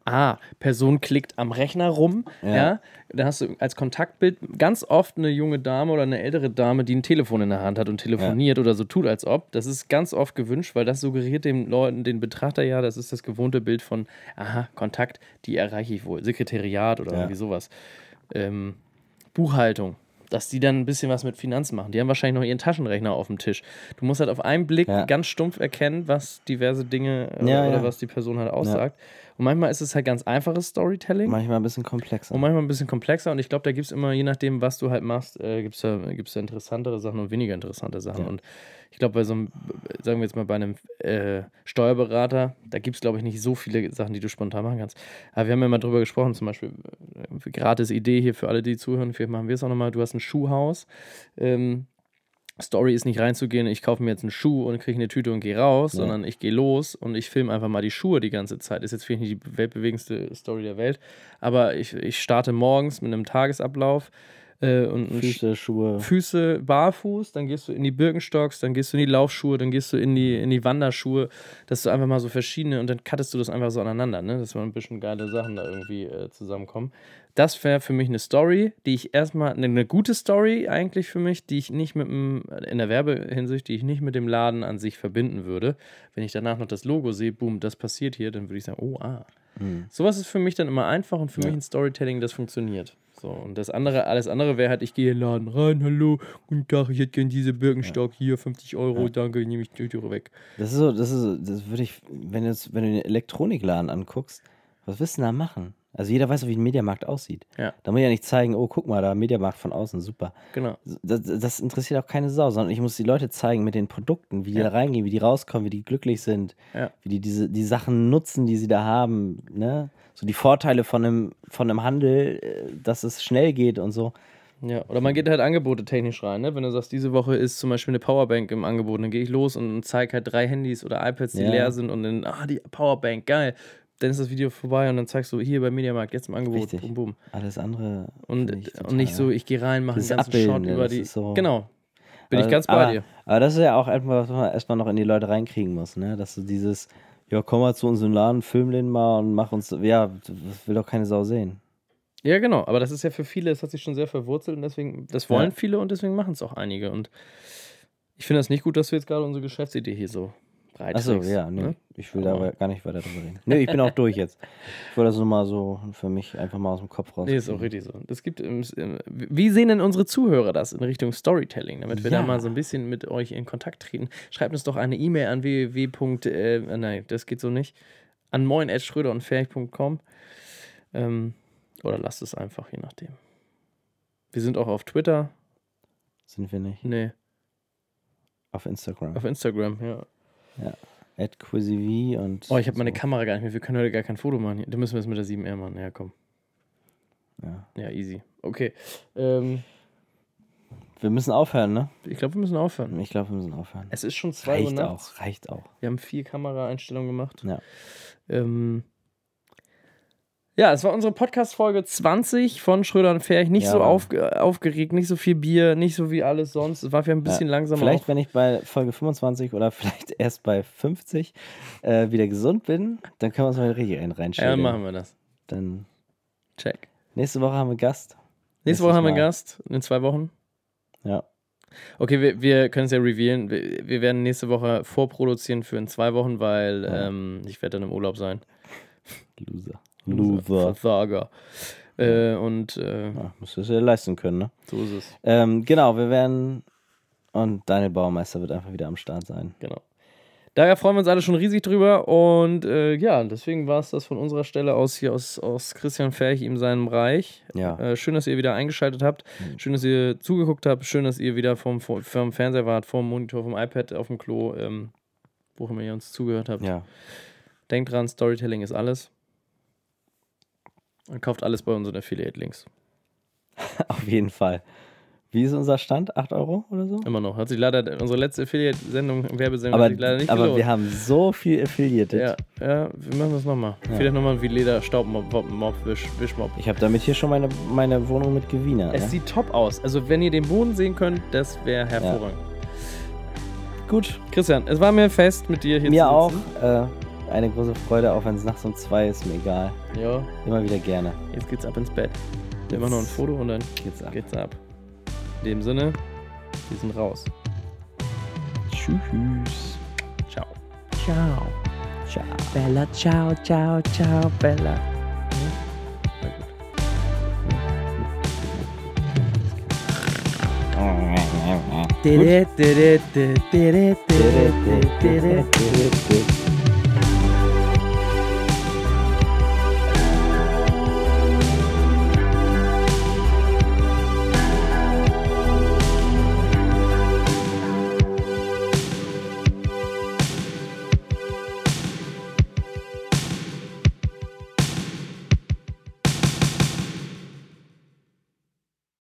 ah, Person klickt am Rechner rum, ja.
Ja.
dann hast du als Kontaktbild ganz oft eine junge Dame oder eine ältere Dame, die ein Telefon in der Hand hat und telefoniert oder so tut, als ob. Das ist ganz oft gewünscht, weil das suggeriert den Leuten, den Betrachter ja, das ist das gewohnte Bild von, aha, Kontakt, die erreiche ich wohl. Sekretariat oder
Ja.
irgendwie sowas. Ähm, Buchhaltung. Dass die dann ein bisschen was mit Finanzen machen. Die haben wahrscheinlich noch ihren Taschenrechner auf dem Tisch. Du musst halt auf einen Blick
Ja.
ganz stumpf erkennen, was diverse Dinge äh,
Ja,
oder
ja.
was die Person halt aussagt. Und manchmal ist es halt ganz einfaches Storytelling.
Manchmal ein bisschen komplexer.
Und manchmal ein bisschen komplexer und ich glaube, da gibt es immer, je nachdem, was du halt machst, äh, gibt es da, gibt's da interessantere Sachen und weniger interessante Sachen.
Ja.
Und ich glaube, bei so einem, sagen wir jetzt mal, bei einem äh, Steuerberater, da gibt es, glaube ich, nicht so viele Sachen, die du spontan machen kannst. Aber wir haben ja mal drüber gesprochen, zum Beispiel, äh, gratis Idee hier für alle, die zuhören, vielleicht machen wir es auch nochmal. Du hast ein Schuhhaus. Ähm, Story ist nicht reinzugehen, ich kaufe mir jetzt einen Schuh und kriege eine Tüte und gehe raus,
Ja.
sondern ich gehe los und ich filme einfach mal die Schuhe die ganze Zeit. Ist jetzt vielleicht nicht die weltbewegendste Story der Welt, aber ich, ich starte morgens mit einem Tagesablauf äh, und
Füße, Schuhe.
Füße barfuß, dann gehst du in die Birkenstocks, dann gehst du in die Laufschuhe, dann gehst du in die, in die Wanderschuhe, dass du einfach mal so verschiedene und dann cuttest du das einfach so aneinander, ne? dass mal ein bisschen geile Sachen da irgendwie äh, zusammenkommen. Das wäre für mich eine Story, die ich erstmal, eine, eine gute Story eigentlich für mich, die ich nicht mit dem, in der Werbehinsicht, die ich nicht mit dem Laden an sich verbinden würde. Wenn ich danach noch das Logo sehe, boom, das passiert hier, dann würde ich sagen, oh, ah. Sowas ist für mich dann immer einfach und für mich ein Storytelling, das funktioniert. So, und das andere, alles andere wäre halt, ich gehe in den Laden rein, hallo, guten Tag, ich hätte gern diese Birkenstock, hier 50 Euro, danke, nehme ich die Tüte weg.
Das ist so, das ist so, das würde ich, wenn du, jetzt, wenn du den Elektronikladen anguckst, was willst du denn da machen? Also jeder weiß wie ein Mediamarkt aussieht.
Ja.
Da muss ich ja nicht zeigen, oh, guck mal, da Mediamarkt von außen, super.
Genau.
Das, das interessiert auch keine Sau, sondern ich muss die Leute zeigen mit den Produkten, wie die
Ja.
da reingehen, wie die rauskommen, wie die glücklich sind,
Ja.
wie die diese, die Sachen nutzen, die sie da haben, ne? So die Vorteile von einem, von einem Handel, äh, dass es schnell geht und so.
Ja, oder man geht halt Angebote technisch rein, ne? Wenn du sagst, diese Woche ist zum Beispiel eine Powerbank im Angebot, dann gehe ich los und zeige halt drei Handys oder iPads, die
Ja.
leer sind und dann, ah, die Powerbank, geil. Dann ist das Video vorbei und dann zeigst du hier beim Mediamarkt jetzt im Angebot,
Richtig.
boom, boom.
Alles andere.
Und,
ich
und nicht so, ich gehe rein, mache einen ganzen
Abbilden,
Shot über die.
so-
Genau. Bin ich
Aber-
ganz bei
aber,
dir.
Aber das ist ja auch etwas, was man erstmal noch in die Leute reinkriegen muss, ne? Dass du dieses, ja, komm mal zu uns im Laden, film den mal und mach uns, ja, das will doch keine Sau sehen.
Ja, genau. Aber das ist ja für viele, das hat sich schon sehr verwurzelt und deswegen, das wollen
Ja.
viele und deswegen machen es auch einige. Und ich finde das nicht gut, dass du jetzt gerade unsere Geschäftsidee hier so breit
Achso, ja, nee,
ne?
ich will da
Aber-
gar nicht weiter drüber reden. Nee, ich bin auch durch jetzt. Ich wollte das nur mal so für mich einfach mal aus dem Kopf raus.
Nee, ist auch richtig so. Das gibt, im- im- wie sehen denn unsere Zuhörer das in Richtung Storytelling, damit wir
Ja.
da mal so ein bisschen mit euch in Kontakt treten? Schreibt uns doch eine E-Mail an www. Äh, nein, das geht so nicht. An moin.schröder und fertig.com. Ähm, oder lasst es einfach, je nachdem. Wir sind auch auf Twitter.
Sind wir nicht.
Nee,
Auf Instagram.
auf Instagram, ja.
At QuizyV und.
Oh, ich habe meine
so.
Kamera gar nicht mehr. Wir können heute gar kein Foto machen. Da müssen wir es mit der 7R machen. Ja, komm.
Ja.
Ja, easy. Okay. Ähm,
Wir müssen aufhören, ne?
ich glaube, wir müssen aufhören.
Ich glaube, wir müssen aufhören.
Es ist schon 2 Uhr
Reicht
nachts.
auch, reicht auch.
Wir haben vier Kameraeinstellungen gemacht.
Ja.
Ähm, ja, es war unsere Podcast-Folge 20 von Schröder und Ferch. Nicht
Ja,
so aufge aufgeregt, nicht so viel Bier, nicht so wie alles sonst. Es war vielleicht ein bisschen langsamer.
Vielleicht,
auch.
wenn ich bei Folge 25 oder vielleicht erst bei 50 äh, wieder gesund bin, dann können wir uns mal richtig einen
Ja,
reinstellen.
dann machen wir das.
Dann
Check.
nächste Woche haben wir Gast.
Nächste Woche haben wir. Gast, in zwei Wochen.
Ja.
Okay, wir, wir können es ja revealen. Wir, wir werden nächste Woche vorproduzieren für in zwei Wochen, weil
Ja.
ähm, ich werde dann im Urlaub sein.
Loser.
Loser. Versager. Äh, und äh,
Ja, musst du es ja leisten können, ne?
so ist es.
Ähm, genau, wir werden. Und Daniel Baumeister wird einfach wieder am Start sein.
Genau. Daher freuen wir uns alle schon riesig drüber. Und äh, ja, deswegen war es das von unserer Stelle aus hier aus, aus Christian Ferch in seinem Reich.
Ja.
Äh, schön, dass ihr wieder eingeschaltet habt. Schön, dass ihr zugeguckt habt. Schön, dass ihr wieder vom, vom, vom Fernseher wart, vom Monitor, vom iPad, auf dem Klo, ähm, wo immer ihr uns zugehört habt.
Ja.
Denkt dran, Storytelling ist alles. Und kauft alles bei unseren Affiliate-Links.
Auf jeden Fall. Wie ist unser Stand? 8 Euro oder so?
Immer noch. Hat sich leider, unsere letzte Affiliate-Sendung, Werbesendung,
Aber,
hat sich leider nicht
aber
gelohnt.
wir haben so viel affiliated.
Ja, ja, wir machen das nochmal.
Ja.
Vielleicht nochmal wie Leder, Staubmob, Mob, Wisch, Wischmob.
Ich habe damit hier schon meine, meine Wohnung mit Gewinner.
Es
Ne?
sieht top aus. Also, wenn ihr den Boden sehen könnt, das wäre hervorragend.
Gut,
Christian, es war mir fest, mit dir hier
mir
zu
auch.
sitzen.
Äh, eine große Freude, auch wenn es nachts um zwei ist, mir egal.
Ja,
Immer wieder gerne.
jetzt geht's ab ins Bett. Wir machen noch ein Foto und dann
Geht's ab.
geht's ab. In dem Sinne, wir sind raus.
Tschüss.
Ciao.
Ciao.
Ciao.
Bella, ciao, ciao, ciao, Bella.
Did it, did it, did it, did it, did it, did it, did it.